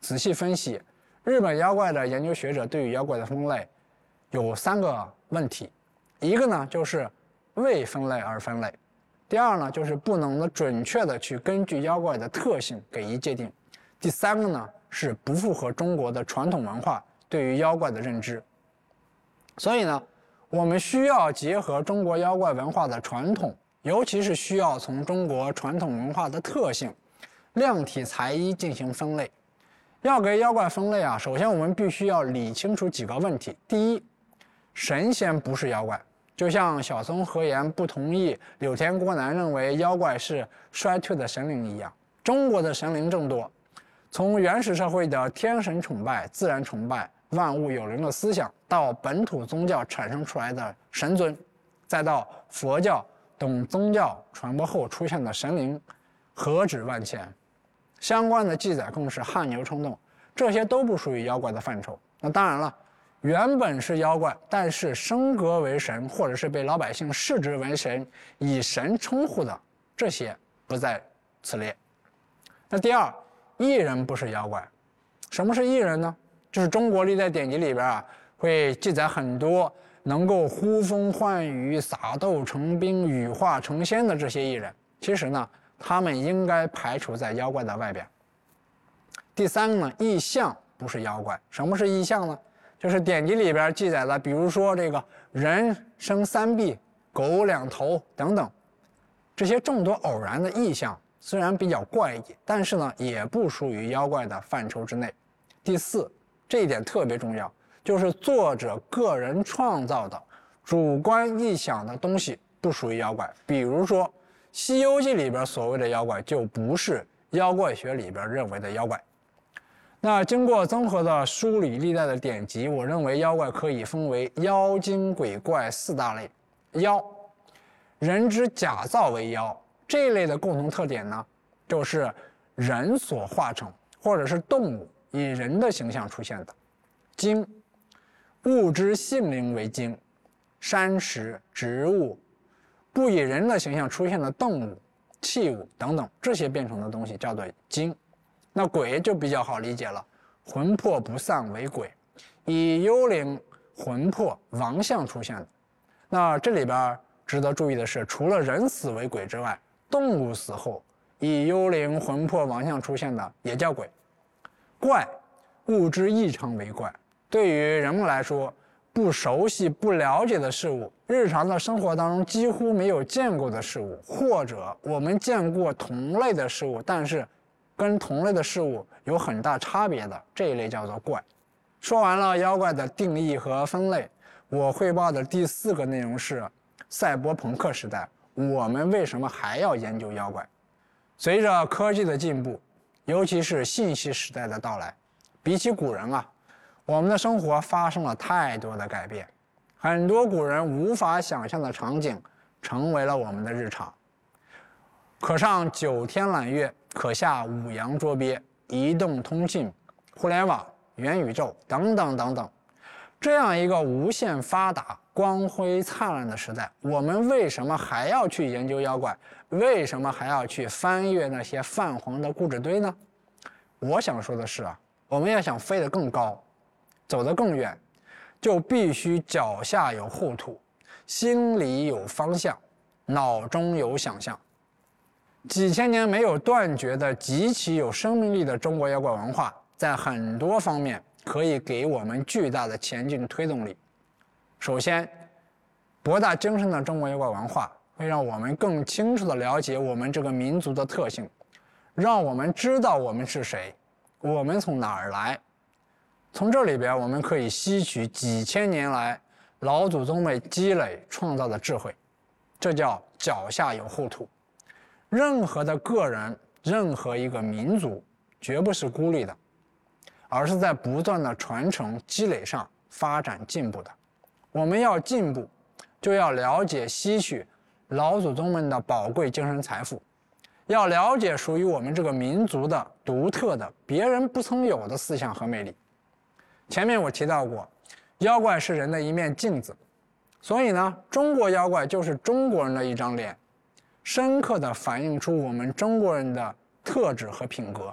仔细分析，日本妖怪的研究学者对于妖怪的分类有三个问题：一个呢就是未分类而分类；第二呢就是不能的准确的去根据妖怪的特性给予界定；第三个呢。是不符合中国的传统文化对于妖怪的认知，所以呢，我们需要结合中国妖怪文化的传统，尤其是需要从中国传统文化的特性、量体裁衣进行分类。要给妖怪分类啊，首先我们必须要理清楚几个问题。第一，神仙不是妖怪，就像小松和彦不同意柳田国男认为妖怪是衰退的神灵一样。中国的神灵众多，从原始社会的天神崇拜、自然崇拜、万物有灵的思想，到本土宗教产生出来的神尊，再到佛教等宗教传播后出现的神灵，何止万千。相关的记载更是汗牛充栋，这些都不属于妖怪的范畴。那当然了，原本是妖怪，但是升格为神，或者是被老百姓视之为神，以神称呼的，这些不在此列。那第二，异人不是妖怪。什么是异人呢？就是中国历代典籍里边啊，会记载很多能够呼风唤雨、撒豆成兵、羽化成仙的这些异人。其实呢。他们应该排除在妖怪的外边。第三个呢，异象不是妖怪。什么是异象呢？就是典籍里边记载的，比如说这个人生三臂、狗两头等等，这些众多偶然的异象，虽然比较怪异，但是呢，也不属于妖怪的范畴之内。第四，这一点特别重要，就是作者个人创造的主观臆想的东西不属于妖怪。比如说。《西游记》里边所谓的妖怪，就不是妖怪学里边认为的妖怪。那经过综合的梳理历代的典籍，我认为妖怪可以分为妖精鬼怪四大类。妖，人之假造为妖，这一类的共同特点呢，就是人所化成，或者是动物以人的形象出现的。精，物之性灵为精，山石、植物。不以人的形象出现的动物、器物等等，这些变成的东西叫做精。那鬼就比较好理解了，魂魄不散为鬼，以幽灵魂魄亡相出现的。那这里边值得注意的是，除了人死为鬼之外，动物死后以幽灵魂魄亡相出现的也叫鬼。怪，物之异常为怪。对于人们来说，不熟悉、不了解的事物，日常的生活当中几乎没有见过的事物，或者我们见过同类的事物，但是跟同类的事物有很大差别的这一类叫做怪。说完了妖怪的定义和分类，我汇报的第四个内容是赛博朋克时代，我们为什么还要研究妖怪？随着科技的进步，尤其是信息时代的到来，比起古人啊。我们的生活发生了太多的改变，很多古人无法想象的场景成为了我们的日常。可上九天揽月，可下五洋捉鳖，移动通信、互联网、元宇宙等等等等，这样一个无限发达、光辉灿烂的时代，我们为什么还要去研究妖怪？为什么还要去翻阅那些泛黄的故纸堆呢？我想说的是啊，我们要想飞得更高。走得更远，就必须脚下有厚土，心里有方向，脑中有想象。几千年没有断绝的极其有生命力的中国妖怪文化，在很多方面可以给我们巨大的前进推动力。首先，博大精深的中国妖怪文化会让我们更清楚地了解我们这个民族的特性，让我们知道我们是谁，我们从哪儿来。从这里边，我们可以吸取几千年来老祖宗们积累创造的智慧，这叫脚下有厚土。任何的个人，任何一个民族，绝不是孤立的，而是在不断的传承积累上发展进步的。我们要进步，就要了解吸取老祖宗们的宝贵精神财富，要了解属于我们这个民族的独特的、别人不曾有的思想和魅力。前面我提到过，妖怪是人的一面镜子，所以呢，中国妖怪就是中国人的一张脸，深刻地反映出我们中国人的特质和品格。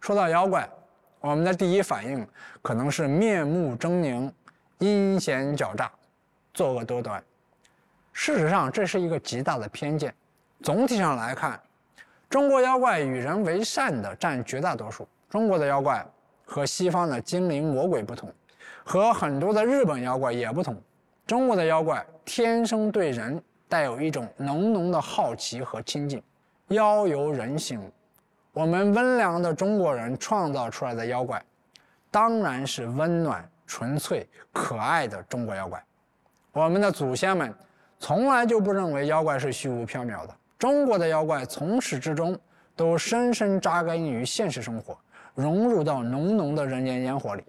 说到妖怪，我们的第一反应可能是面目狰狞、阴险狡诈、作恶多端。事实上，这是一个极大的偏见。总体上来看，中国妖怪与人为善的占绝大多数。中国的妖怪。和西方的精灵魔鬼不同，和很多的日本妖怪也不同。中国的妖怪天生对人带有一种浓浓的好奇和亲近，妖由人形。我们温良的中国人创造出来的妖怪，当然是温暖、纯粹、可爱的中国妖怪。我们的祖先们从来就不认为妖怪是虚无缥缈的。中国的妖怪从始至终都深深扎根于现实生活，融入到浓浓的人间烟火里。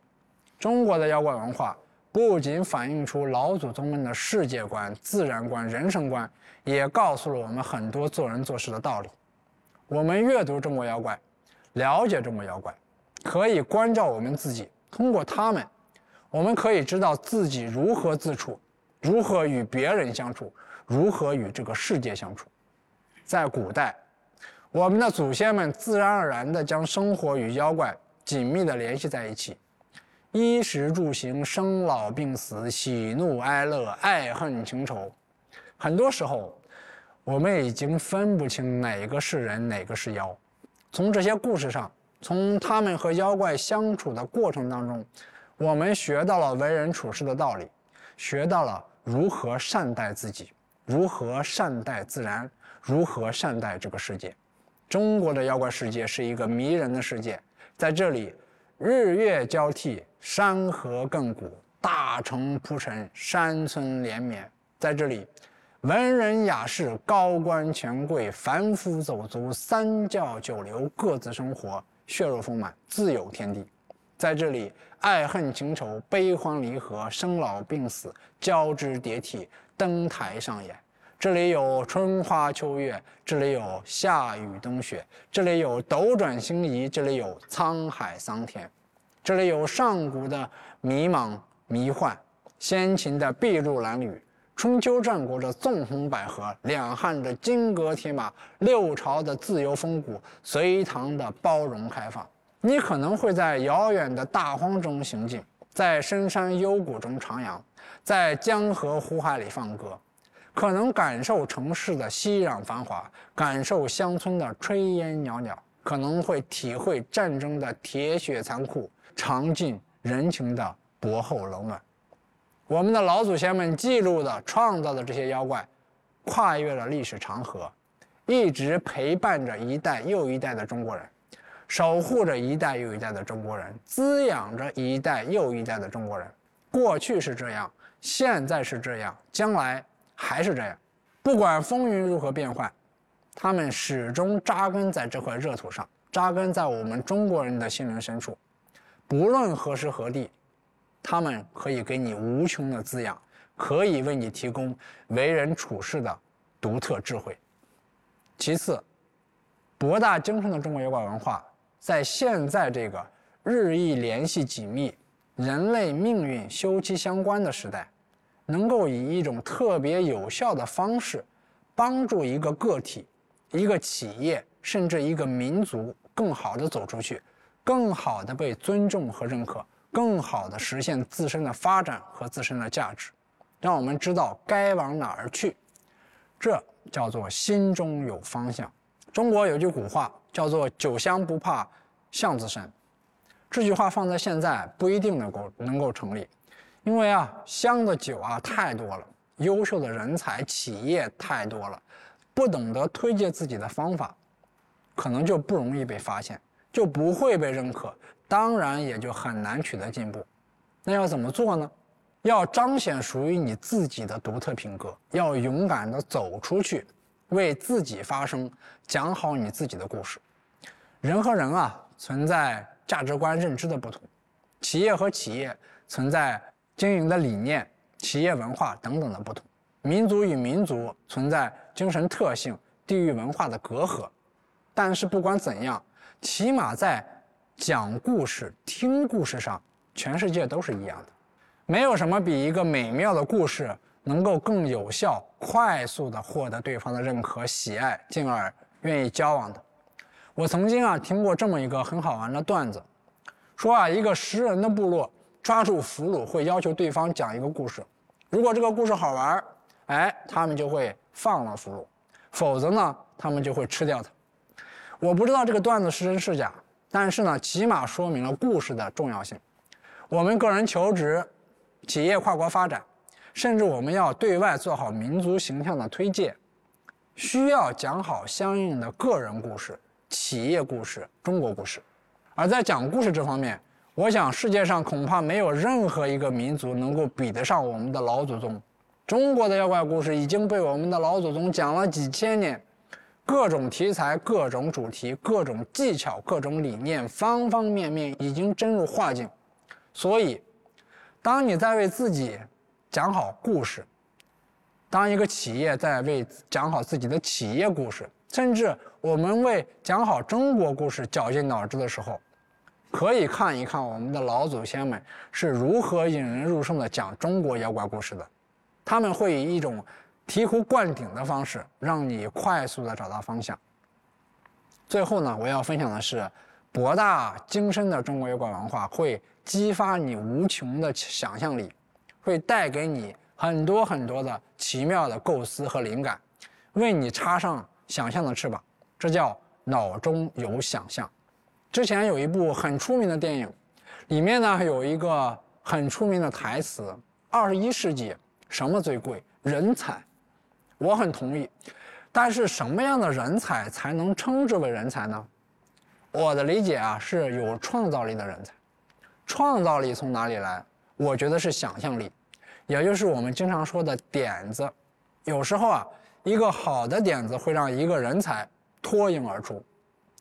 中国的妖怪文化。不仅反映出老祖宗们的世界观、自然观、人生观，也告诉了我们很多做人做事的道理。我们阅读中国妖怪，了解中国妖怪，可以关照我们自己。通过他们，我们可以知道自己如何自处，如何与别人相处，如何与这个世界相处。在古代，我们的祖先们自然而然地将生活与妖怪紧密地联系在一起。衣食住行、生老病死、喜怒哀乐、爱恨情仇，很多时候，我们已经分不清哪个是人，哪个是妖。从这些故事上，从他们和妖怪相处的过程当中，我们学到了为人处事的道理，学到了如何善待自己，如何善待自然，如何善待这个世界。中国的妖怪世界是一个迷人的世界，在这里。日月交替，山河亘古，大城铺陈，山村连绵。在这里，文人雅士、高官权贵、凡夫走卒，三教九流各自生活，血肉丰满，自有天地。在这里，爱恨情仇、悲欢离合、生老病死交织叠替，登台上演。这里有春花秋月，这里有夏雨冬雪，这里有斗转星移，这里有沧海桑田，这里有上古的迷茫迷幻，先秦的筚路蓝缕，春秋战国的纵横捭阖，两汉的金戈铁马，六朝的自由风骨，隋唐的包容开放。你可能会在遥远的大荒中行进，在深山幽谷中徜徉，在江河湖海里放歌。可能感受城市的熙攘繁华，感受乡村的炊烟袅袅，可能会体会战争的铁血残酷，尝尽人情的薄厚冷暖。我们的老祖先们记录的、创造的这些妖怪，跨越了历史长河，一直陪伴着一代又一代的中国人，守护着一代又一代的中国人，滋养着一代又一代的中国人。过去是这样，现在是这样，将来。还是这样，不管风云如何变幻，他们始终扎根在这块热土上，扎根在我们中国人的心灵深处。不论何时何地，他们可以给你无穷的滋养，可以为你提供为人处事的独特智慧。其次，博大精深的中国妖怪文化，在现在这个日益联系紧密、人类命运休戚相关的时代。能够以一种特别有效的方式，帮助一个个体、一个企业，甚至一个民族，更好的走出去，更好的被尊重和认可，更好的实现自身的发展和自身的价值，让我们知道该往哪儿去。这叫做心中有方向。中国有句古话叫做“酒香不怕巷子深”，这句话放在现在不一定能够能够成立。因为啊，香的酒啊太多了，优秀的人才、企业太多了，不懂得推荐自己的方法，可能就不容易被发现，就不会被认可，当然也就很难取得进步。那要怎么做呢？要彰显属于你自己的独特品格，要勇敢地走出去，为自己发声，讲好你自己的故事。人和人啊，存在价值观认知的不同，企业和企业存在。经营的理念、企业文化等等的不同，民族与民族存在精神特性、地域文化的隔阂，但是不管怎样，起码在讲故事、听故事上，全世界都是一样的。没有什么比一个美妙的故事能够更有效、快速地获得对方的认可、喜爱，进而愿意交往的。我曾经啊听过这么一个很好玩的段子，说啊一个食人的部落。抓住俘虏会要求对方讲一个故事，如果这个故事好玩哎，他们就会放了俘虏；否则呢，他们就会吃掉他。我不知道这个段子是真是假，但是呢，起码说明了故事的重要性。我们个人求职、企业跨国发展，甚至我们要对外做好民族形象的推介，需要讲好相应的个人故事、企业故事、中国故事。而在讲故事这方面，我想世界上恐怕没有任何一个民族能够比得上我们的老祖宗。中国的妖怪故事已经被我们的老祖宗讲了几千年，各种题材、各种主题、各种技巧、各种理念，方方面面已经深入化境。所以，当你在为自己讲好故事，当一个企业在为讲好自己的企业故事，甚至我们为讲好中国故事绞尽脑汁的时候，可以看一看我们的老祖先们是如何引人入胜的讲中国妖怪故事的。他们会以一种醍醐灌顶的方式，让你快速的找到方向。最后呢，我要分享的是，博大精深的中国妖怪文化会激发你无穷的想象力，会带给你很多很多的奇妙的构思和灵感，为你插上想象的翅膀。这叫脑中有想象。之前有一部很出名的电影，里面呢有一个很出名的台词：“二十一世纪。”什么最贵？人才，我很同意。但是什么样的人才才能称之为人才呢？我的理解啊，是有创造力的人才。创造力从哪里来？我觉得是想象力，也就是我们经常说的点子。有时候啊，一个好的点子会让一个人才脱颖而出，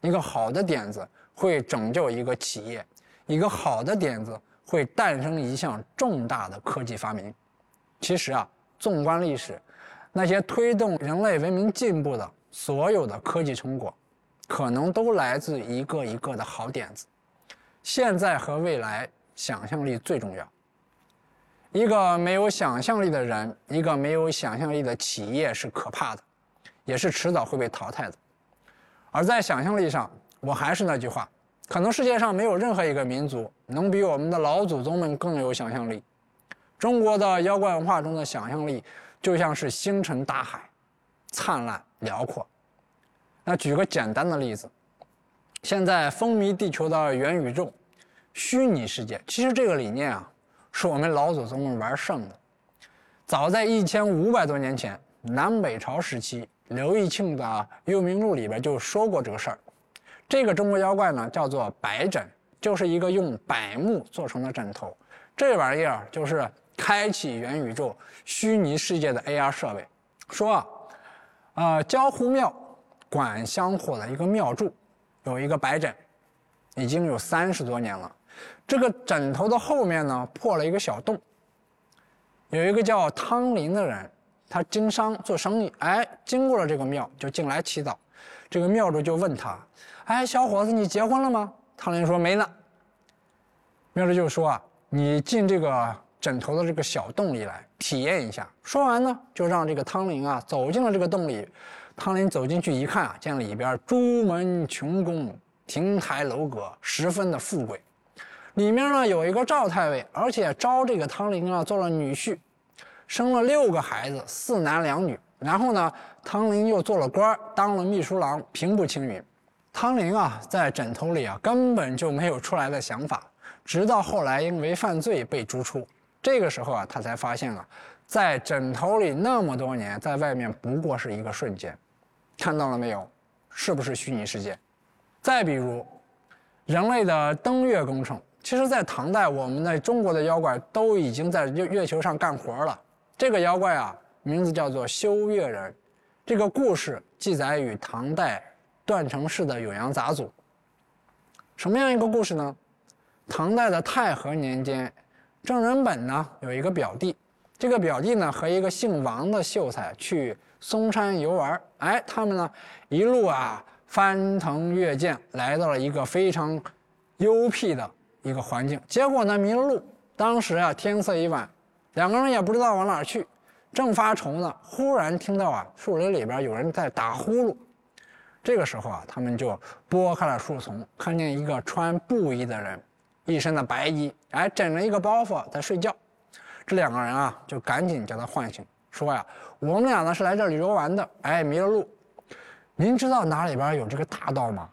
一个好的点子会拯救一个企业，一个好的点子会诞生一项重大的科技发明。其实啊，纵观历史，那些推动人类文明进步的所有的科技成果，可能都来自一个一个的好点子。现在和未来，想象力最重要。一个没有想象力的人，一个没有想象力的企业是可怕的，也是迟早会被淘汰的。而在想象力上，我还是那句话，可能世界上没有任何一个民族能比我们的老祖宗们更有想象力。中国的妖怪文化中的想象力就像是星辰大海，灿烂辽阔。那举个简单的例子，现在风靡地球的元宇宙、虚拟世界，其实这个理念啊，是我们老祖宗们玩剩的。早在一千五百多年前，南北朝时期，刘义庆的《幽冥录》里边就说过这个事儿。这个中国妖怪呢，叫做白枕，就是一个用柏木做成的枕头。这玩意儿就是。开启元宇宙虚拟世界的 AR 设备，说啊，呃，江湖庙管香火的一个庙祝，有一个白枕，已经有三十多年了。这个枕头的后面呢，破了一个小洞。有一个叫汤林的人，他经商做生意，哎，经过了这个庙，就进来祈祷。这个庙主就问他，哎，小伙子，你结婚了吗？汤林说没呢。庙主就说啊，你进这个。枕头的这个小洞里来体验一下。说完呢，就让这个汤林啊走进了这个洞里。汤林走进去一看啊，见里边朱门琼宫、亭台楼阁，十分的富贵。里面呢有一个赵太尉，而且招这个汤林啊做了女婿，生了六个孩子，四男两女。然后呢，汤林又做了官，当了秘书郎，平步青云。汤林啊，在枕头里啊根本就没有出来的想法，直到后来因为犯罪被逐出。这个时候啊，他才发现啊，在枕头里那么多年，在外面不过是一个瞬间，看到了没有？是不是虚拟世界？再比如，人类的登月工程，其实，在唐代，我们的中国的妖怪都已经在月月球上干活了。这个妖怪啊，名字叫做修月人。这个故事记载于唐代段成式的《酉阳杂俎》。什么样一个故事呢？唐代的太和年间。郑仁本呢有一个表弟，这个表弟呢和一个姓王的秀才去嵩山游玩，哎，他们呢一路啊翻腾越涧，来到了一个非常幽僻的一个环境，结果呢迷了路。当时啊天色已晚，两个人也不知道往哪儿去，正发愁呢，忽然听到啊树林里边有人在打呼噜。这个时候啊，他们就拨开了树丛，看见一个穿布衣的人。一身的白衣，哎，枕着一个包袱在睡觉。这两个人啊，就赶紧将他唤醒，说呀：“我们俩呢是来这里游玩的，哎，迷了路。您知道哪里边有这个大道吗？”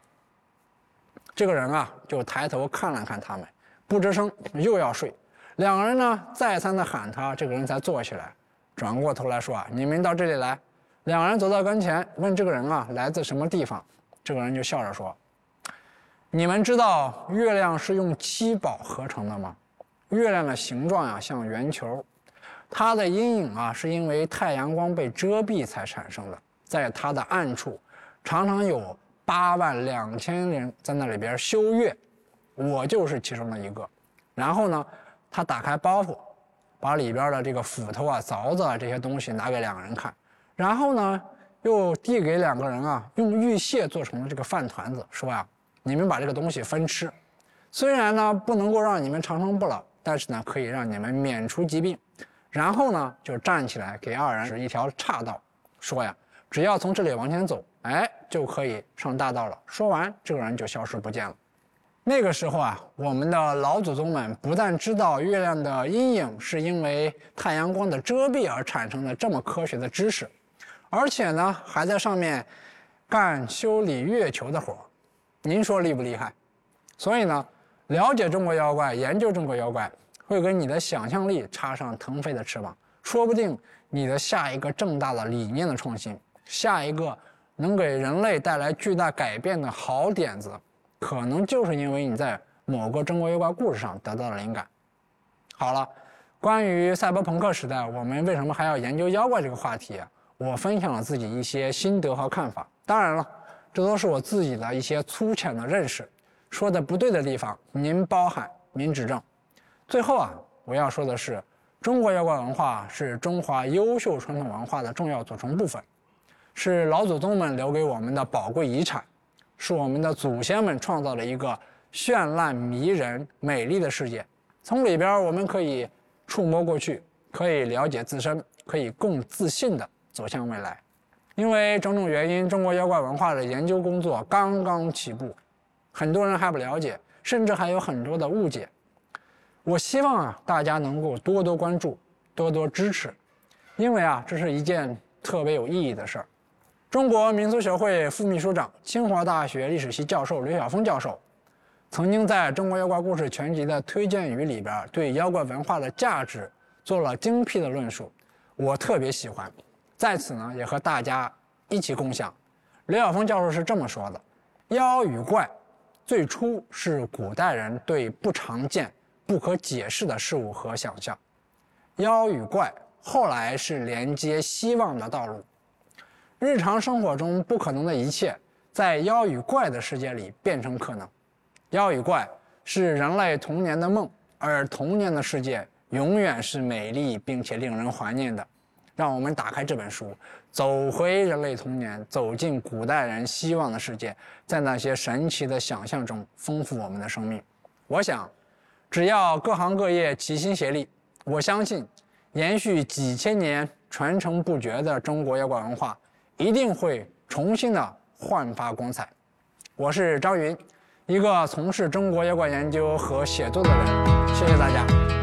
这个人啊，就抬头看了看他们，不吱声，又要睡。两个人呢再三的喊他，这个人才坐起来，转过头来说啊，你们到这里来。两人走到跟前，问这个人啊来自什么地方？这个人就笑着说：“你们知道月亮是用七宝合成的吗？月亮的形状呀像圆球，它的阴影啊是因为太阳光被遮蔽才产生的，在它的暗处，常常有八万两千人在那里边修月，我就是其中的一个。然后呢，他打开包袱，把里边的这个斧头啊、凿子啊这些东西拿给两个人看。”然后呢，又递给两个人啊，用玉屑做成了这个饭团子，说呀，你们把这个东西分吃，虽然呢不能够让你们长生不老，但是呢可以让你们免除疾病。然后呢就站起来给二人指一条岔道，说呀，只要从这里往前走，哎，就可以上大道了。说完，这个人就消失不见了。那个时候啊，我们的老祖宗们不但知道月亮的阴影是因为太阳光的遮蔽而产生的这么科学的知识。而且呢，还在上面干修理月球的活您说厉不厉害？所以呢，了解中国妖怪，研究中国妖怪，会给你的想象力插上腾飞的翅膀。说不定你的下一个正大的理念的创新，下一个能给人类带来巨大改变的好点子，可能就是因为你在某个中国妖怪故事上得到了灵感。好了，关于赛博朋克时代，我们为什么还要研究妖怪这个话题？我分享了自己一些心得和看法，当然了，这都是我自己的一些粗浅的认识，说的不对的地方您包涵，您指正。最后啊，我要说的是，中国妖怪文化是中华优秀传统文化的重要组成部分，是老祖宗们留给我们的宝贵遗产，是我们的祖先们创造了一个绚烂迷人、美丽的世界。从里边我们可以触摸过去，可以了解自身，可以更自信的。走向未来，因为种种原因，中国妖怪文化的研究工作刚刚起步，很多人还不了解，甚至还有很多的误解。我希望啊，大家能够多多关注，多多支持，因为啊，这是一件特别有意义的事儿。中国民俗学会副秘书长、清华大学历史系教授刘晓峰教授，曾经在中国妖怪故事全集的推荐语里边，对妖怪文化的价值做了精辟的论述，我特别喜欢。在此呢，也和大家一起共享。刘晓峰教授是这么说的：“妖与怪，最初是古代人对不常见、不可解释的事物和想象；妖与怪后来是连接希望的道路。日常生活中不可能的一切，在妖与怪的世界里变成可能。妖与怪是人类童年的梦，而童年的世界永远是美丽并且令人怀念的。”让我们打开这本书，走回人类童年，走进古代人希望的世界，在那些神奇的想象中丰富我们的生命。我想，只要各行各业齐心协力，我相信，延续几千年、传承不绝的中国妖怪文化一定会重新的焕发光彩。我是张云，一个从事中国妖怪研究和写作的人。谢谢大家。